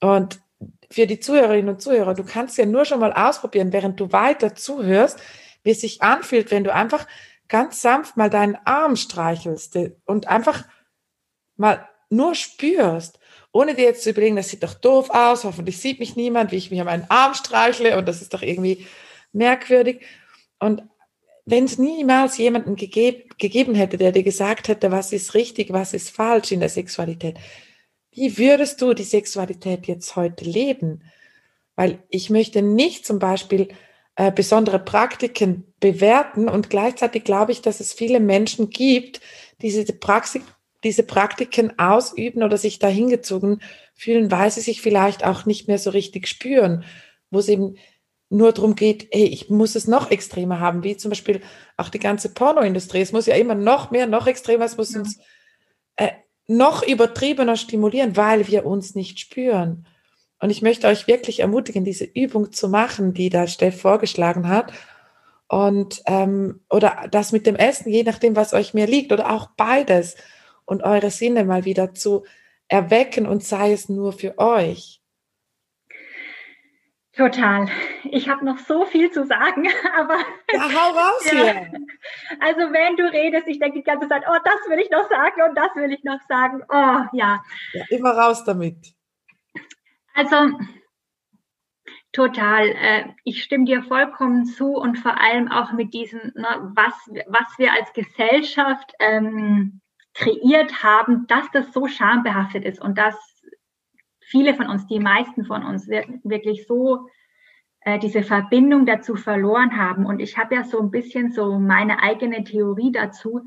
Und für die Zuhörerinnen und Zuhörer, du kannst ja nur schon mal ausprobieren, während du weiter zuhörst, wie es sich anfühlt, wenn du einfach ganz sanft mal deinen Arm streichelst und einfach mal nur spürst, ohne dir jetzt zu überlegen, das sieht doch doof aus, hoffentlich sieht mich niemand, wie ich mich an meinen Arm streichle und das ist doch irgendwie merkwürdig. Und wenn es niemals jemanden gegeb, gegeben hätte, der dir gesagt hätte, was ist richtig, was ist falsch in der Sexualität, wie würdest du die Sexualität jetzt heute leben? Weil ich möchte nicht zum Beispiel äh, besondere Praktiken bewerten und gleichzeitig glaube ich, dass es viele Menschen gibt, die diese, Praxis, diese Praktiken ausüben oder sich dahingezogen fühlen, weil sie sich vielleicht auch nicht mehr so richtig spüren, wo es eben nur darum geht, hey, ich muss es noch extremer haben, wie zum Beispiel auch die ganze Pornoindustrie. Es muss ja immer noch mehr, noch extremer, es muss ja. uns äh, noch übertriebener stimulieren, weil wir uns nicht spüren. Und ich möchte euch wirklich ermutigen, diese Übung zu machen, die da Steff vorgeschlagen hat. Und ähm, oder das mit dem Essen, je nachdem, was euch mehr liegt, oder auch beides. Und eure Sinne mal wieder zu erwecken und sei es nur für euch. Total. Ich habe noch so viel zu sagen, aber. Ja, hau raus ja. hier. Also, wenn du redest, ich denke die ganze Zeit, oh, das will ich noch sagen und das will ich noch sagen. Oh, ja. ja immer raus damit. Also, total. Äh, ich stimme dir vollkommen zu und vor allem auch mit diesem, ne, was, was wir als Gesellschaft ähm, kreiert haben, dass das so schambehaftet ist und dass viele von uns, die meisten von uns wirklich so äh, diese Verbindung dazu verloren haben. Und ich habe ja so ein bisschen so meine eigene Theorie dazu.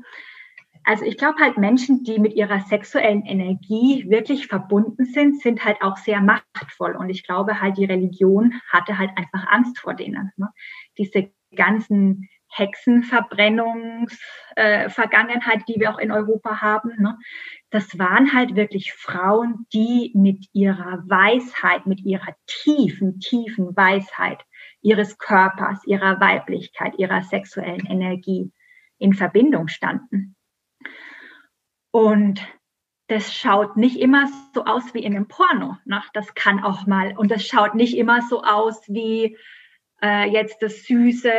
Also ich glaube halt Menschen, die mit ihrer sexuellen Energie wirklich verbunden sind, sind halt auch sehr machtvoll. Und ich glaube halt, die Religion hatte halt einfach Angst vor denen. Ne? Diese ganzen Hexenverbrennungsvergangenheit, äh, die wir auch in Europa haben. Ne? Das waren halt wirklich Frauen, die mit ihrer Weisheit, mit ihrer tiefen, tiefen Weisheit ihres Körpers, ihrer Weiblichkeit, ihrer sexuellen Energie in Verbindung standen. Und das schaut nicht immer so aus wie in einem Porno. Ne? Das kann auch mal, und das schaut nicht immer so aus wie äh, jetzt das süße,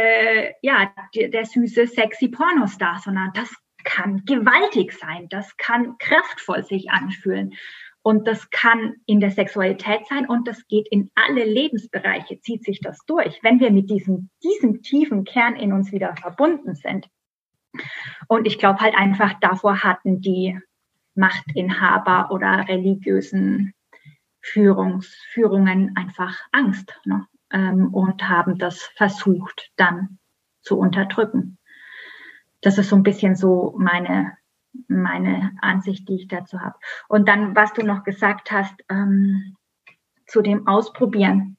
ja, der, süße, sexy Pornostar, sondern das kann gewaltig sein, das kann kraftvoll sich anfühlen. Und das kann in der Sexualität sein und das geht in alle Lebensbereiche, zieht sich das durch, wenn wir mit diesem, diesem tiefen Kern in uns wieder verbunden sind. Und ich glaube halt einfach, davor hatten die Machtinhaber oder religiösen Führungs, Führungen einfach Angst. Ne? Ähm, und haben das versucht dann zu unterdrücken. Das ist so ein bisschen so meine, meine Ansicht, die ich dazu habe. Und dann, was du noch gesagt hast, ähm, zu dem Ausprobieren.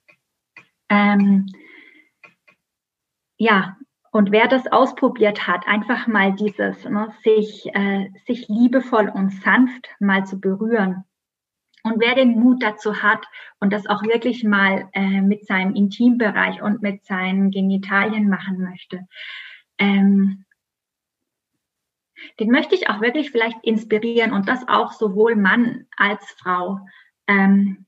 Ähm, ja, und wer das ausprobiert hat, einfach mal dieses, ne, sich, äh, sich liebevoll und sanft mal zu berühren, und wer den Mut dazu hat und das auch wirklich mal äh, mit seinem Intimbereich und mit seinen Genitalien machen möchte, ähm, den möchte ich auch wirklich vielleicht inspirieren und das auch sowohl Mann als Frau. Ähm,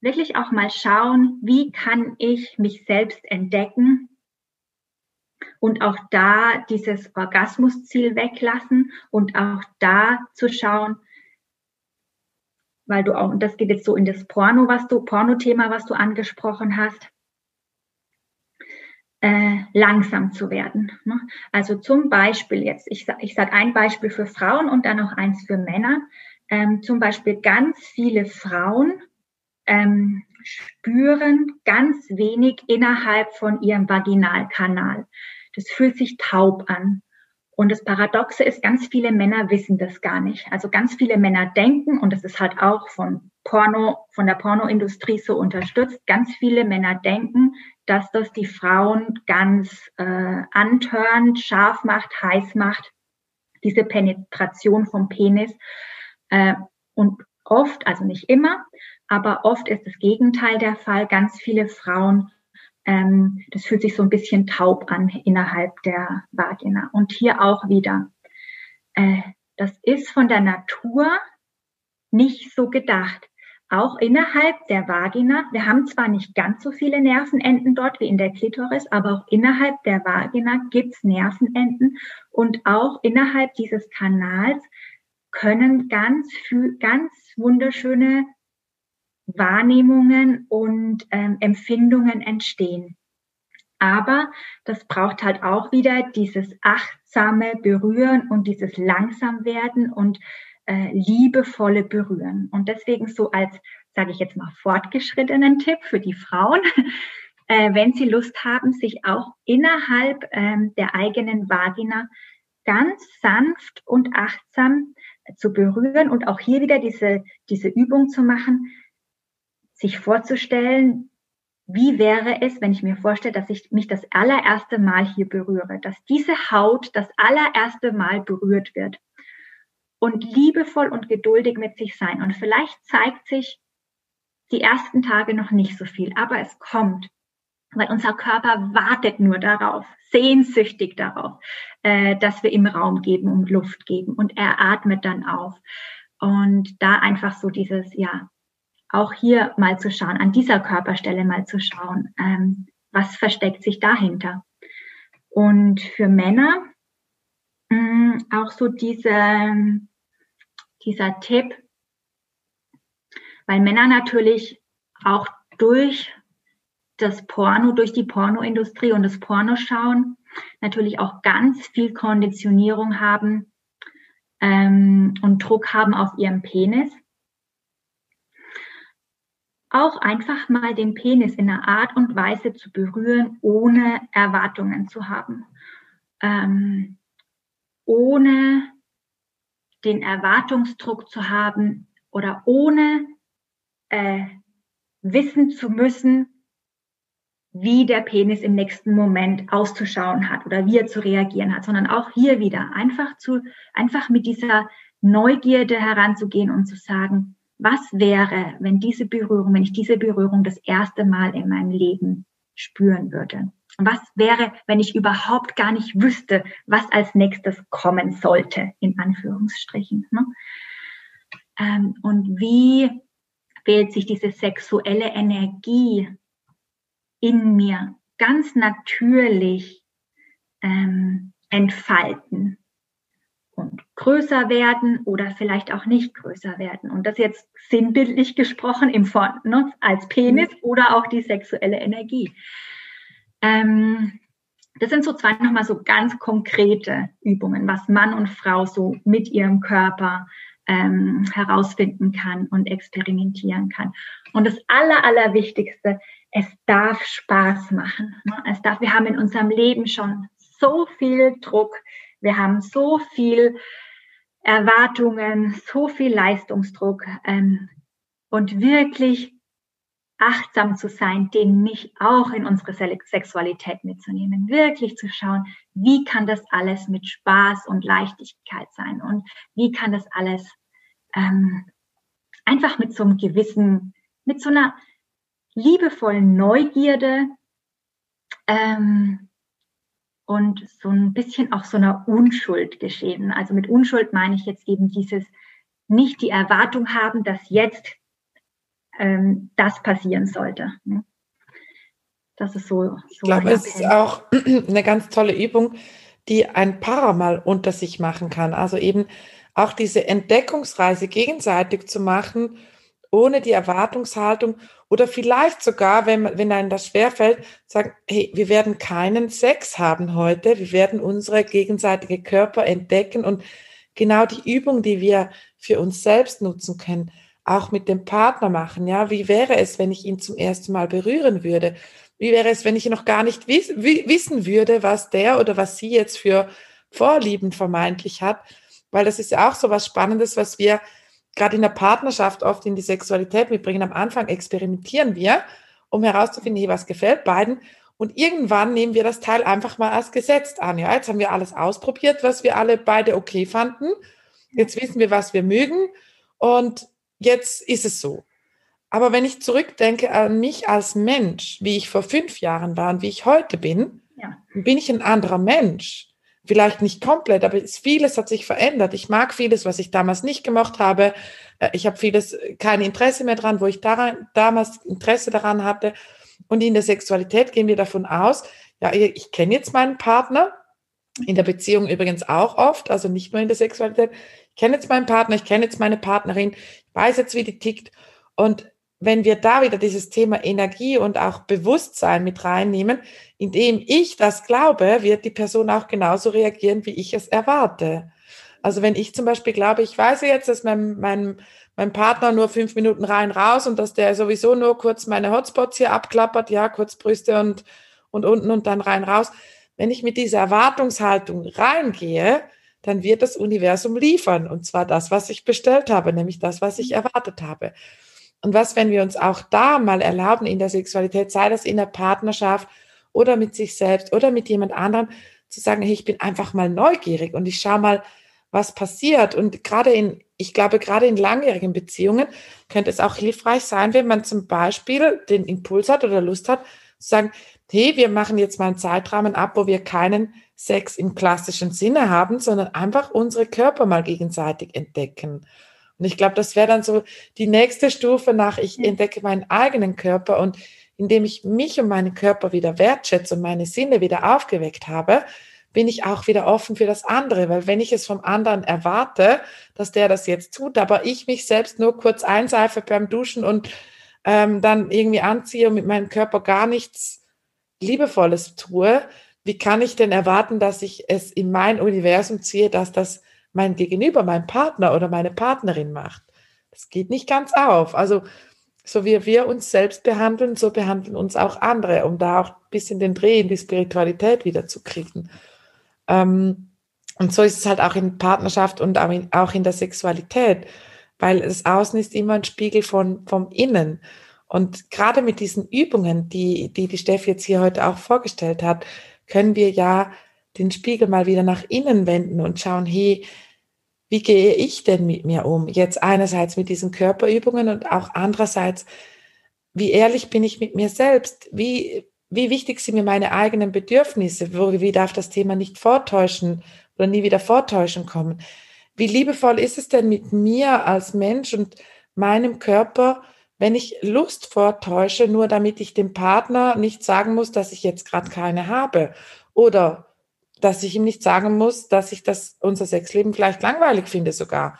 wirklich auch mal schauen, wie kann ich mich selbst entdecken und auch da dieses Orgasmusziel weglassen und auch da zu schauen, weil du auch, und das geht jetzt so in das Porno, was du, Porno-Thema, was du angesprochen hast, äh, langsam zu werden. Ne? Also zum Beispiel jetzt, ich, ich sage ein Beispiel für Frauen und dann noch eins für Männer. Ähm, zum Beispiel ganz viele Frauen ähm, spüren ganz wenig innerhalb von ihrem Vaginalkanal. Das fühlt sich taub an. Und das Paradoxe ist, ganz viele Männer wissen das gar nicht. Also ganz viele Männer denken, und das ist halt auch von Porno, von der Pornoindustrie so unterstützt, ganz viele Männer denken, dass das die Frauen ganz äh, antörnt, scharf macht, heiß macht, diese Penetration vom Penis. Äh, und oft, also nicht immer, aber oft ist das Gegenteil der Fall. Ganz viele Frauen ähm, das fühlt sich so ein bisschen taub an innerhalb der Vagina. Und hier auch wieder, äh, das ist von der Natur nicht so gedacht. Auch innerhalb der Vagina, wir haben zwar nicht ganz so viele Nervenenden dort wie in der Klitoris, aber auch innerhalb der Vagina gibt's Nervenenden und auch innerhalb dieses Kanals können ganz, ganz wunderschöne Wahrnehmungen und ähm, Empfindungen entstehen. Aber das braucht halt auch wieder dieses achtsame Berühren und dieses langsam werden und äh, liebevolle Berühren. Und deswegen so als, sage ich jetzt mal, fortgeschrittenen Tipp für die Frauen, äh, wenn sie Lust haben, sich auch innerhalb ähm, der eigenen Vagina ganz sanft und achtsam zu berühren und auch hier wieder diese, diese Übung zu machen, sich vorzustellen, wie wäre es, wenn ich mir vorstelle, dass ich mich das allererste Mal hier berühre, dass diese Haut das allererste Mal berührt wird und liebevoll und geduldig mit sich sein. Und vielleicht zeigt sich die ersten Tage noch nicht so viel, aber es kommt, weil unser Körper wartet nur darauf, sehnsüchtig darauf, äh, dass wir ihm Raum geben und Luft geben und er atmet dann auf. Und da einfach so dieses, ja, auch hier mal zu schauen, an dieser Körperstelle mal zu schauen, ähm, was versteckt sich dahinter. Und für Männer mh, mm, auch so diese, dieser Tipp, weil Männer natürlich auch durch das Porno, durch die Pornoindustrie und das Pornoschauen natürlich auch ganz viel Konditionierung haben ähm, und Druck haben auf ihrem Penis auch einfach mal den Penis in einer Art und Weise zu berühren, ohne Erwartungen zu haben. Ähm, ohne den Erwartungsdruck zu haben oder ohne äh, wissen zu müssen, wie der Penis im nächsten Moment auszuschauen hat oder wie er zu reagieren hat, sondern auch hier wieder einfach zu, einfach mit dieser Neugierde heranzugehen und zu sagen, was wäre, wenn diese Berührung, wenn ich diese Berührung das erste Mal in meinem Leben spüren würde? Was wäre, wenn ich überhaupt gar nicht wüsste, was als nächstes kommen sollte, in Anführungsstrichen? Ne? Ähm, und wie wählt sich diese sexuelle Energie in mir ganz natürlich ähm, entfalten? Und größer werden oder vielleicht auch nicht größer werden. Und das jetzt sinnbildlich gesprochen im Form ne, als Penis mhm. oder auch die sexuelle Energie. Ähm, das sind so zwei nochmal so ganz konkrete Übungen, was Mann und Frau so mit ihrem Körper ähm, herausfinden kann und experimentieren kann. Und das Aller, Allerwichtigste, es darf Spaß machen. Ne? Es darf, wir haben in unserem Leben schon so viel Druck, wir haben so viel Erwartungen, so viel Leistungsdruck ähm, und wirklich achtsam zu sein, den nicht auch in unsere Sexualität mitzunehmen, wirklich zu schauen, wie kann das alles mit Spaß und Leichtigkeit sein und wie kann das alles ähm, einfach mit so einem gewissen, mit so einer liebevollen Neugierde ähm, und so ein bisschen auch so einer Unschuld geschehen. Also mit Unschuld meine ich jetzt eben dieses nicht die Erwartung haben, dass jetzt ähm, das passieren sollte. Ne? Das ist so. so ich glaube, es ist auch eine ganz tolle Übung, die ein Paar mal unter sich machen kann. Also eben auch diese Entdeckungsreise gegenseitig zu machen ohne die Erwartungshaltung oder vielleicht sogar, wenn, wenn einem das schwerfällt, sagen, hey, wir werden keinen Sex haben heute, wir werden unsere gegenseitige Körper entdecken und genau die Übung, die wir für uns selbst nutzen können, auch mit dem Partner machen. Ja, wie wäre es, wenn ich ihn zum ersten Mal berühren würde? Wie wäre es, wenn ich noch gar nicht wiss, wissen würde, was der oder was sie jetzt für Vorlieben vermeintlich hat? Weil das ist ja auch so was Spannendes, was wir gerade in der Partnerschaft oft in die Sexualität mitbringen. Am Anfang experimentieren wir, um herauszufinden, hey, was gefällt beiden. Und irgendwann nehmen wir das Teil einfach mal als gesetzt an. Ja, jetzt haben wir alles ausprobiert, was wir alle beide okay fanden. Jetzt wissen wir, was wir mögen. Und jetzt ist es so. Aber wenn ich zurückdenke an mich als Mensch, wie ich vor fünf Jahren war und wie ich heute bin, ja. bin ich ein anderer Mensch vielleicht nicht komplett, aber vieles hat sich verändert. Ich mag vieles, was ich damals nicht gemocht habe. Äh, ich habe vieles äh, kein Interesse mehr dran, wo ich daran, damals Interesse daran hatte. Und in der Sexualität gehen wir davon aus, ja, ich kenne jetzt meinen Partner, in der Beziehung übrigens auch oft, also nicht nur in der Sexualität. Ich kenne jetzt meinen Partner, ich kenne jetzt meine Partnerin, ich weiß jetzt, wie die tickt. Und wenn wir da wieder dieses Thema Energie und auch Bewusstsein mit reinnehmen, indem ich das glaube, wird die Person auch genauso reagieren, wie ich es erwarte. Also wenn ich zum Beispiel glaube, ich weiß jetzt, dass mein, mein, mein Partner nur fünf Minuten rein raus und dass der sowieso nur kurz meine Hotspots hier abklappert, ja, kurz Brüste und, und unten und dann rein raus. Wenn ich mit dieser Erwartungshaltung reingehe, dann wird das Universum liefern. Und zwar das, was ich bestellt habe, nämlich das, was ich erwartet habe. Und was, wenn wir uns auch da mal erlauben in der Sexualität, sei das in der Partnerschaft oder mit sich selbst oder mit jemand anderem, zu sagen, hey, ich bin einfach mal neugierig und ich schaue mal, was passiert. Und gerade in, ich glaube, gerade in langjährigen Beziehungen könnte es auch hilfreich sein, wenn man zum Beispiel den Impuls hat oder Lust hat, zu sagen, hey, wir machen jetzt mal einen Zeitrahmen ab, wo wir keinen Sex im klassischen Sinne haben, sondern einfach unsere Körper mal gegenseitig entdecken. Und ich glaube, das wäre dann so die nächste Stufe nach, ich entdecke meinen eigenen Körper. Und indem ich mich und meinen Körper wieder wertschätze und meine Sinne wieder aufgeweckt habe, bin ich auch wieder offen für das andere, weil wenn ich es vom anderen erwarte, dass der das jetzt tut, aber ich mich selbst nur kurz einseife beim Duschen und ähm, dann irgendwie anziehe und mit meinem Körper gar nichts Liebevolles tue, wie kann ich denn erwarten, dass ich es in mein Universum ziehe, dass das mein Gegenüber, mein Partner oder meine Partnerin macht? Das geht nicht ganz auf. Also so wie wir uns selbst behandeln, so behandeln uns auch andere, um da auch ein bisschen den Dreh in die Spiritualität wieder zu kriegen. Ähm, und so ist es halt auch in Partnerschaft und auch in der Sexualität, weil das Außen ist immer ein Spiegel von, vom Innen. Und gerade mit diesen Übungen, die, die die Steffi jetzt hier heute auch vorgestellt hat, können wir ja den Spiegel mal wieder nach innen wenden und schauen, hey, wie gehe ich denn mit mir um? Jetzt einerseits mit diesen Körperübungen und auch andererseits, wie ehrlich bin ich mit mir selbst? Wie, wie wichtig sind mir meine eigenen Bedürfnisse? Wie darf das Thema nicht vortäuschen oder nie wieder vortäuschen kommen? Wie liebevoll ist es denn mit mir als Mensch und meinem Körper, wenn ich Lust vortäusche, nur damit ich dem Partner nicht sagen muss, dass ich jetzt gerade keine habe? Oder dass ich ihm nicht sagen muss, dass ich das unser Sexleben vielleicht langweilig finde sogar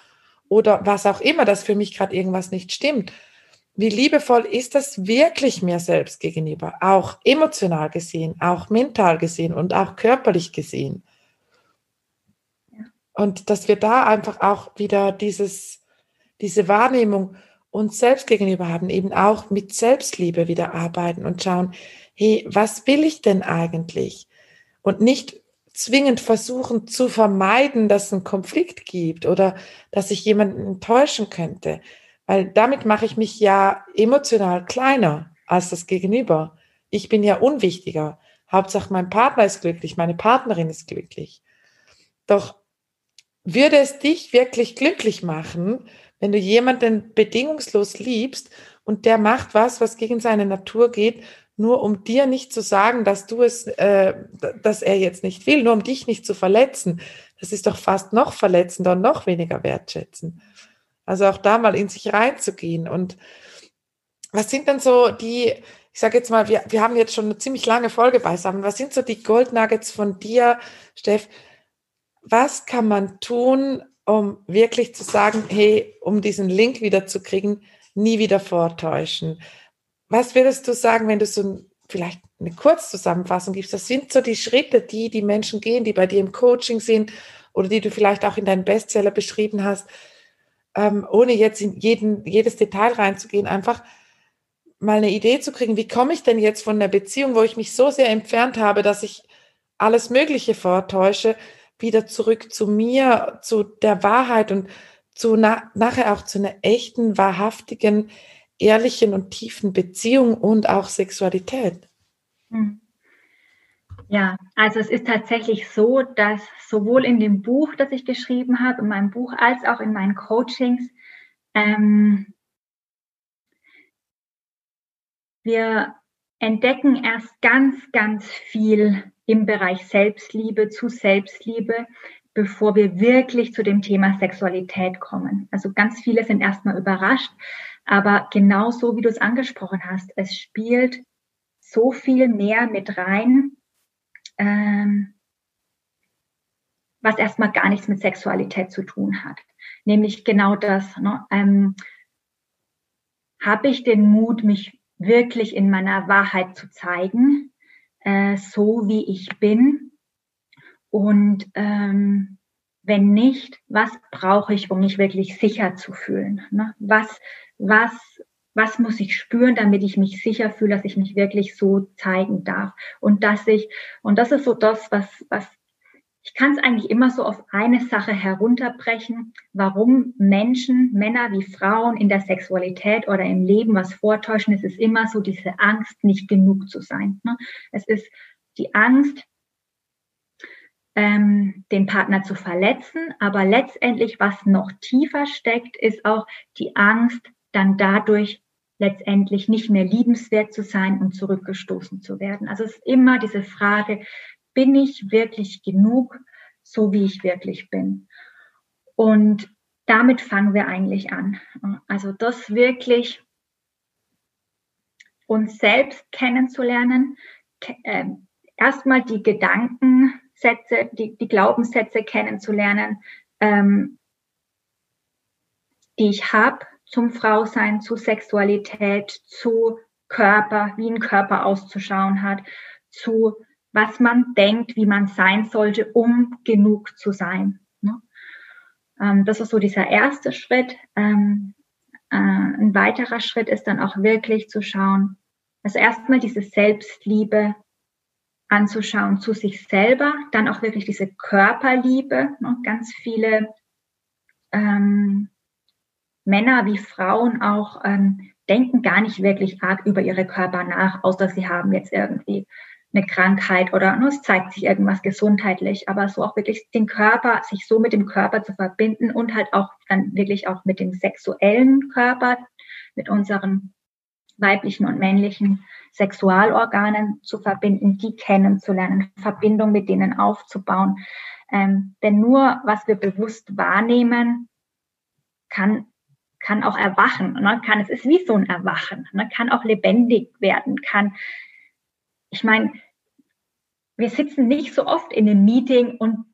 oder was auch immer, dass für mich gerade irgendwas nicht stimmt. Wie liebevoll ist das wirklich mir selbst gegenüber, auch emotional gesehen, auch mental gesehen und auch körperlich gesehen. Und dass wir da einfach auch wieder dieses, diese Wahrnehmung uns selbst gegenüber haben, eben auch mit Selbstliebe wieder arbeiten und schauen, hey, was will ich denn eigentlich? Und nicht zwingend versuchen zu vermeiden, dass es einen Konflikt gibt oder dass ich jemanden enttäuschen könnte. Weil damit mache ich mich ja emotional kleiner als das Gegenüber. Ich bin ja unwichtiger. Hauptsache mein Partner ist glücklich, meine Partnerin ist glücklich. Doch würde es dich wirklich glücklich machen, wenn du jemanden bedingungslos liebst und der macht was, was gegen seine Natur geht nur um dir nicht zu sagen, dass du es, äh, dass er jetzt nicht will, nur um dich nicht zu verletzen. Das ist doch fast noch verletzender und noch weniger wertschätzen. Also auch da mal in sich reinzugehen. Und was sind denn so die, ich sage jetzt mal, wir, wir haben jetzt schon eine ziemlich lange Folge beisammen. Was sind so die Gold Nuggets von dir, Steff? Was kann man tun, um wirklich zu sagen, hey, um diesen Link wieder zu kriegen, nie wieder vortäuschen? Was würdest du sagen, wenn du so vielleicht eine Kurzzusammenfassung gibst? Das sind so die Schritte, die die Menschen gehen, die bei dir im Coaching sind oder die du vielleicht auch in deinem Bestseller beschrieben hast, ähm, ohne jetzt in jeden, jedes Detail reinzugehen, einfach mal eine Idee zu kriegen, wie komme ich denn jetzt von einer Beziehung, wo ich mich so sehr entfernt habe, dass ich alles Mögliche vortäusche, wieder zurück zu mir, zu der Wahrheit und zu na nachher auch zu einer echten, wahrhaftigen, ehrlichen und tiefen Beziehung und auch Sexualität. Hm. Ja, also es ist tatsächlich so, dass sowohl in dem Buch, das ich geschrieben habe, in meinem Buch, als auch in meinen Coachings, ähm, wir entdecken erst ganz, ganz viel im Bereich Selbstliebe, zu Selbstliebe, bevor wir wirklich zu dem Thema Sexualität kommen. Also ganz viele sind erstmal überrascht, aber genauso wie du es angesprochen hast, es spielt so viel mehr mit rein, ähm, was erstmal gar nichts mit Sexualität zu tun hat. Nämlich genau das. Ne? Ähm, Habe ich den Mut, mich wirklich in meiner Wahrheit zu zeigen, äh, so wie ich bin? Und ähm, wenn nicht, was brauche ich, um mich wirklich sicher zu fühlen? Ne? Was was, was muss ich spüren, damit ich mich sicher fühle, dass ich mich wirklich so zeigen darf und dass ich, und das ist so das, was, was ich kann es eigentlich immer so auf eine Sache herunterbrechen, warum Menschen, Männer wie Frauen in der Sexualität oder im Leben was vortäuschen. Es ist immer so diese Angst, nicht genug zu sein. Ne? Es ist die Angst, ähm, den Partner zu verletzen, aber letztendlich, was noch tiefer steckt, ist auch die Angst, dann dadurch letztendlich nicht mehr liebenswert zu sein und zurückgestoßen zu werden. Also es ist immer diese Frage, bin ich wirklich genug, so wie ich wirklich bin? Und damit fangen wir eigentlich an. Also das wirklich uns selbst kennenzulernen, äh, erstmal die Gedankensätze, die, die Glaubenssätze kennenzulernen, ähm, die ich habe zum Frausein, zu Sexualität, zu Körper, wie ein Körper auszuschauen hat, zu was man denkt, wie man sein sollte, um genug zu sein. Ne? Ähm, das ist so dieser erste Schritt. Ähm, äh, ein weiterer Schritt ist dann auch wirklich zu schauen, also erstmal diese Selbstliebe anzuschauen zu sich selber, dann auch wirklich diese Körperliebe. Ne? Ganz viele ähm, Männer wie Frauen auch ähm, denken gar nicht wirklich arg über ihre Körper nach, außer sie haben jetzt irgendwie eine Krankheit oder nur es zeigt sich irgendwas gesundheitlich, aber so auch wirklich den Körper, sich so mit dem Körper zu verbinden und halt auch dann wirklich auch mit dem sexuellen Körper, mit unseren weiblichen und männlichen Sexualorganen zu verbinden, die kennenzulernen, Verbindung mit denen aufzubauen. Ähm, denn nur was wir bewusst wahrnehmen, kann kann auch erwachen, ne? kann es ist wie so ein Erwachen, ne? kann auch lebendig werden, kann ich meine, wir sitzen nicht so oft in einem Meeting und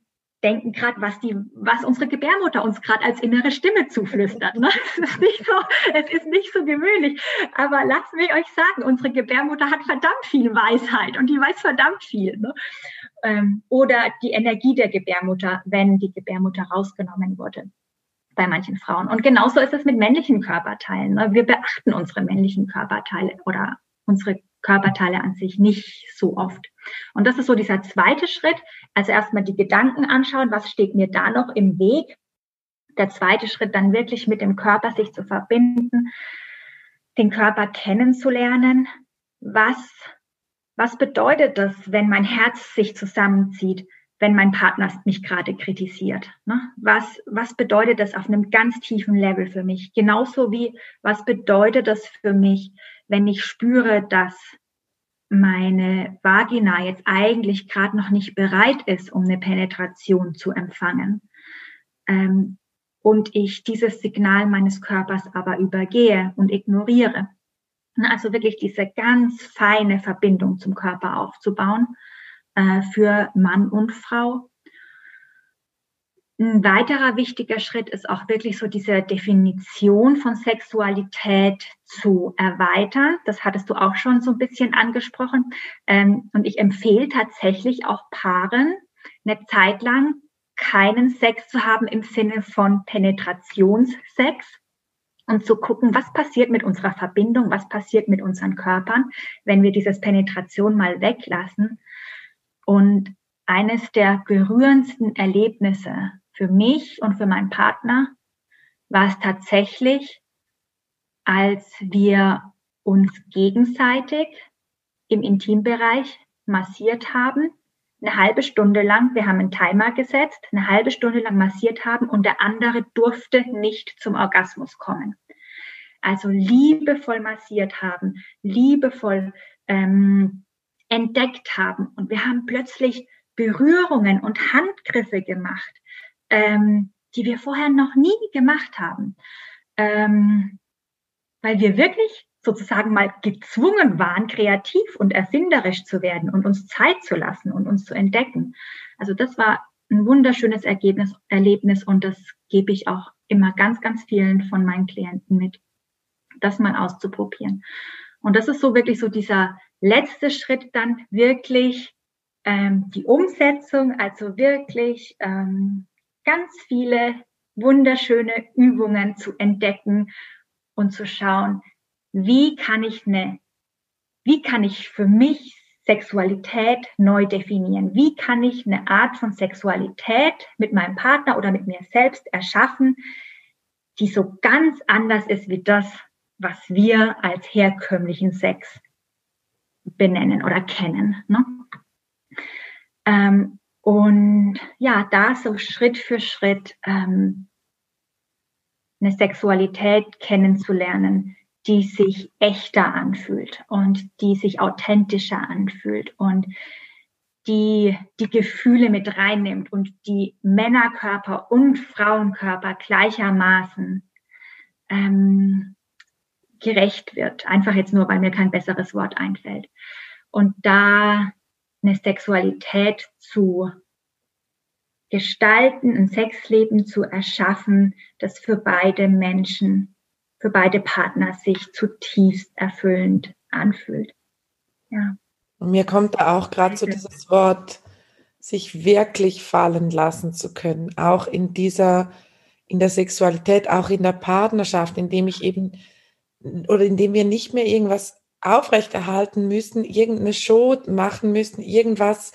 denken gerade, was die, was unsere Gebärmutter uns gerade als innere Stimme zuflüstert. Ne? Es, ist nicht so, es ist nicht so gewöhnlich. Aber lasst mich euch sagen, unsere Gebärmutter hat verdammt viel Weisheit und die weiß verdammt viel. Ne? Ähm, oder die Energie der Gebärmutter, wenn die Gebärmutter rausgenommen wurde bei manchen Frauen. Und genauso ist es mit männlichen Körperteilen. Ne? Wir beachten unsere männlichen Körperteile oder unsere Körperteile an sich nicht so oft. Und das ist so dieser zweite Schritt. Also erstmal die Gedanken anschauen, was steht mir da noch im Weg. Der zweite Schritt dann wirklich mit dem Körper sich zu verbinden, den Körper kennenzulernen. Was, was bedeutet das, wenn mein Herz sich zusammenzieht, wenn mein Partner mich gerade kritisiert? Ne? Was, was bedeutet das auf einem ganz tiefen Level für mich? Genauso wie, was bedeutet das für mich, wenn ich spüre, dass meine Vagina jetzt eigentlich gerade noch nicht bereit ist, um eine Penetration zu empfangen. Ähm, und ich dieses Signal meines Körpers aber übergehe und ignoriere. Also wirklich diese ganz feine Verbindung zum Körper aufzubauen äh, für Mann und Frau. Ein weiterer wichtiger Schritt ist auch wirklich so diese Definition von Sexualität zu erweitern. Das hattest du auch schon so ein bisschen angesprochen. Ähm, und ich empfehle tatsächlich auch Paaren, eine Zeit lang keinen Sex zu haben im Sinne von Penetrationssex und zu gucken, was passiert mit unserer Verbindung, was passiert mit unseren Körpern, wenn wir dieses Penetration mal weglassen. Und eines der berührendsten Erlebnisse für mich und für meinen Partner war es tatsächlich, als wir uns gegenseitig im Intimbereich massiert haben, eine halbe Stunde lang, wir haben einen Timer gesetzt, eine halbe Stunde lang massiert haben und der andere durfte nicht zum Orgasmus kommen. Also liebevoll massiert haben, liebevoll ähm, entdeckt haben und wir haben plötzlich Berührungen und Handgriffe gemacht, ähm, die wir vorher noch nie gemacht haben, ähm, weil wir wirklich sozusagen mal gezwungen waren, kreativ und erfinderisch zu werden und uns Zeit zu lassen und uns zu entdecken. Also das war ein wunderschönes Ergebnis, Erlebnis und das gebe ich auch immer ganz, ganz vielen von meinen Klienten mit, das mal auszuprobieren. Und das ist so wirklich so dieser letzte Schritt dann wirklich ähm, die Umsetzung, also wirklich ähm, ganz viele wunderschöne Übungen zu entdecken und zu schauen, wie kann ich eine, wie kann ich für mich Sexualität neu definieren. Wie kann ich eine Art von Sexualität mit meinem Partner oder mit mir selbst erschaffen, die so ganz anders ist wie das, was wir als herkömmlichen Sex benennen oder kennen. Ne? Ähm, und ja, da so Schritt für Schritt ähm, eine Sexualität kennenzulernen, die sich echter anfühlt und die sich authentischer anfühlt und die die Gefühle mit reinnimmt und die Männerkörper und Frauenkörper gleichermaßen ähm, gerecht wird. Einfach jetzt nur, weil mir kein besseres Wort einfällt. Und da eine Sexualität zu gestalten, ein Sexleben zu erschaffen, das für beide Menschen, für beide Partner sich zutiefst erfüllend anfühlt. Ja. Und mir kommt da auch gerade so dieses Wort, sich wirklich fallen lassen zu können, auch in dieser, in der Sexualität, auch in der Partnerschaft, indem ich eben oder indem wir nicht mehr irgendwas aufrechterhalten müssen, irgendeine Show machen müssen, irgendwas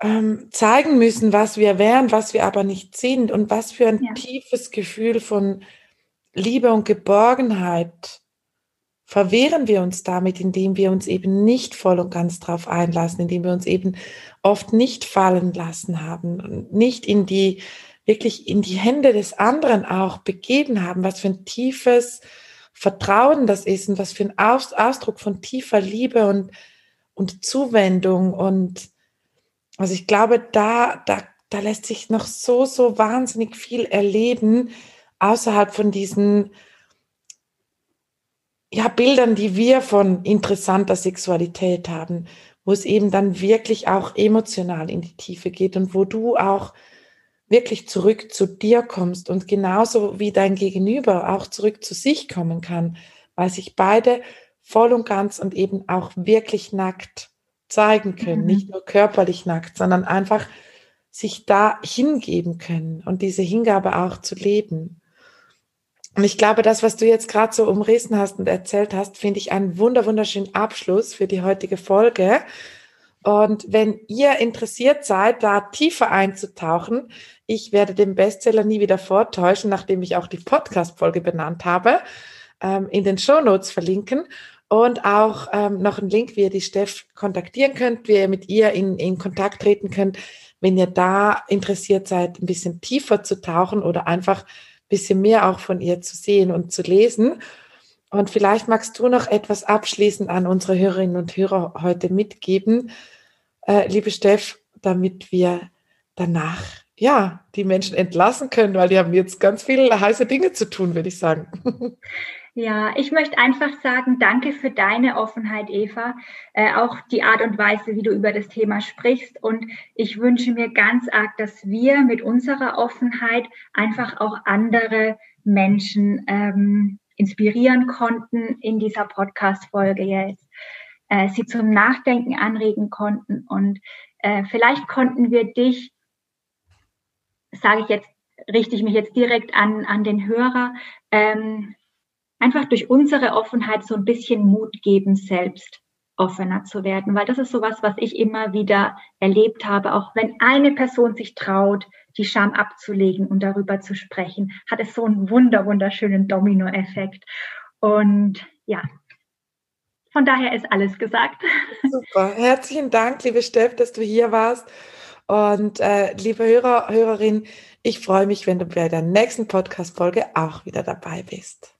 ähm, zeigen müssen, was wir wären, was wir aber nicht sind und was für ein ja. tiefes Gefühl von Liebe und Geborgenheit verwehren wir uns damit, indem wir uns eben nicht voll und ganz drauf einlassen, indem wir uns eben oft nicht fallen lassen haben nicht in die, wirklich in die Hände des anderen auch begeben haben, was für ein tiefes Vertrauen das ist und was für ein Aus Ausdruck von tiefer Liebe und, und Zuwendung. Und also ich glaube, da, da, da lässt sich noch so, so wahnsinnig viel erleben, außerhalb von diesen ja, Bildern, die wir von interessanter Sexualität haben, wo es eben dann wirklich auch emotional in die Tiefe geht und wo du auch wirklich zurück zu dir kommst und genauso wie dein Gegenüber auch zurück zu sich kommen kann, weil sich beide voll und ganz und eben auch wirklich nackt zeigen können, mhm. nicht nur körperlich nackt, sondern einfach sich da hingeben können und diese Hingabe auch zu leben. Und ich glaube, das, was du jetzt gerade so umrissen hast und erzählt hast, finde ich einen wunder wunderschönen Abschluss für die heutige Folge. Und wenn ihr interessiert seid, da tiefer einzutauchen, ich werde den Bestseller nie wieder vortäuschen, nachdem ich auch die Podcast-Folge benannt habe, ähm, in den Show Notes verlinken und auch ähm, noch ein Link, wie ihr die Steff kontaktieren könnt, wie ihr mit ihr in, in Kontakt treten könnt, wenn ihr da interessiert seid, ein bisschen tiefer zu tauchen oder einfach bisschen mehr auch von ihr zu sehen und zu lesen. Und vielleicht magst du noch etwas abschließend an unsere Hörerinnen und Hörer heute mitgeben, äh, liebe Steff, damit wir danach ja die Menschen entlassen können, weil die haben jetzt ganz viele heiße Dinge zu tun, würde ich sagen. Ja, ich möchte einfach sagen, danke für deine Offenheit, Eva, äh, auch die Art und Weise, wie du über das Thema sprichst. Und ich wünsche mir ganz arg, dass wir mit unserer Offenheit einfach auch andere Menschen ähm, inspirieren konnten in dieser Podcast-Folge jetzt, äh, sie zum Nachdenken anregen konnten. Und äh, vielleicht konnten wir dich, sage ich jetzt, richte ich mich jetzt direkt an, an den Hörer, ähm, einfach durch unsere Offenheit so ein bisschen Mut geben, selbst offener zu werden, weil das ist sowas, was ich immer wieder erlebt habe. Auch wenn eine Person sich traut, die Scham abzulegen und darüber zu sprechen, hat es so einen wunder, wunderschönen Dominoeffekt. Und ja, von daher ist alles gesagt. Super. Herzlichen Dank, liebe Steff, dass du hier warst. Und äh, liebe Hörer, Hörerin, ich freue mich, wenn du bei der nächsten Podcast-Folge auch wieder dabei bist.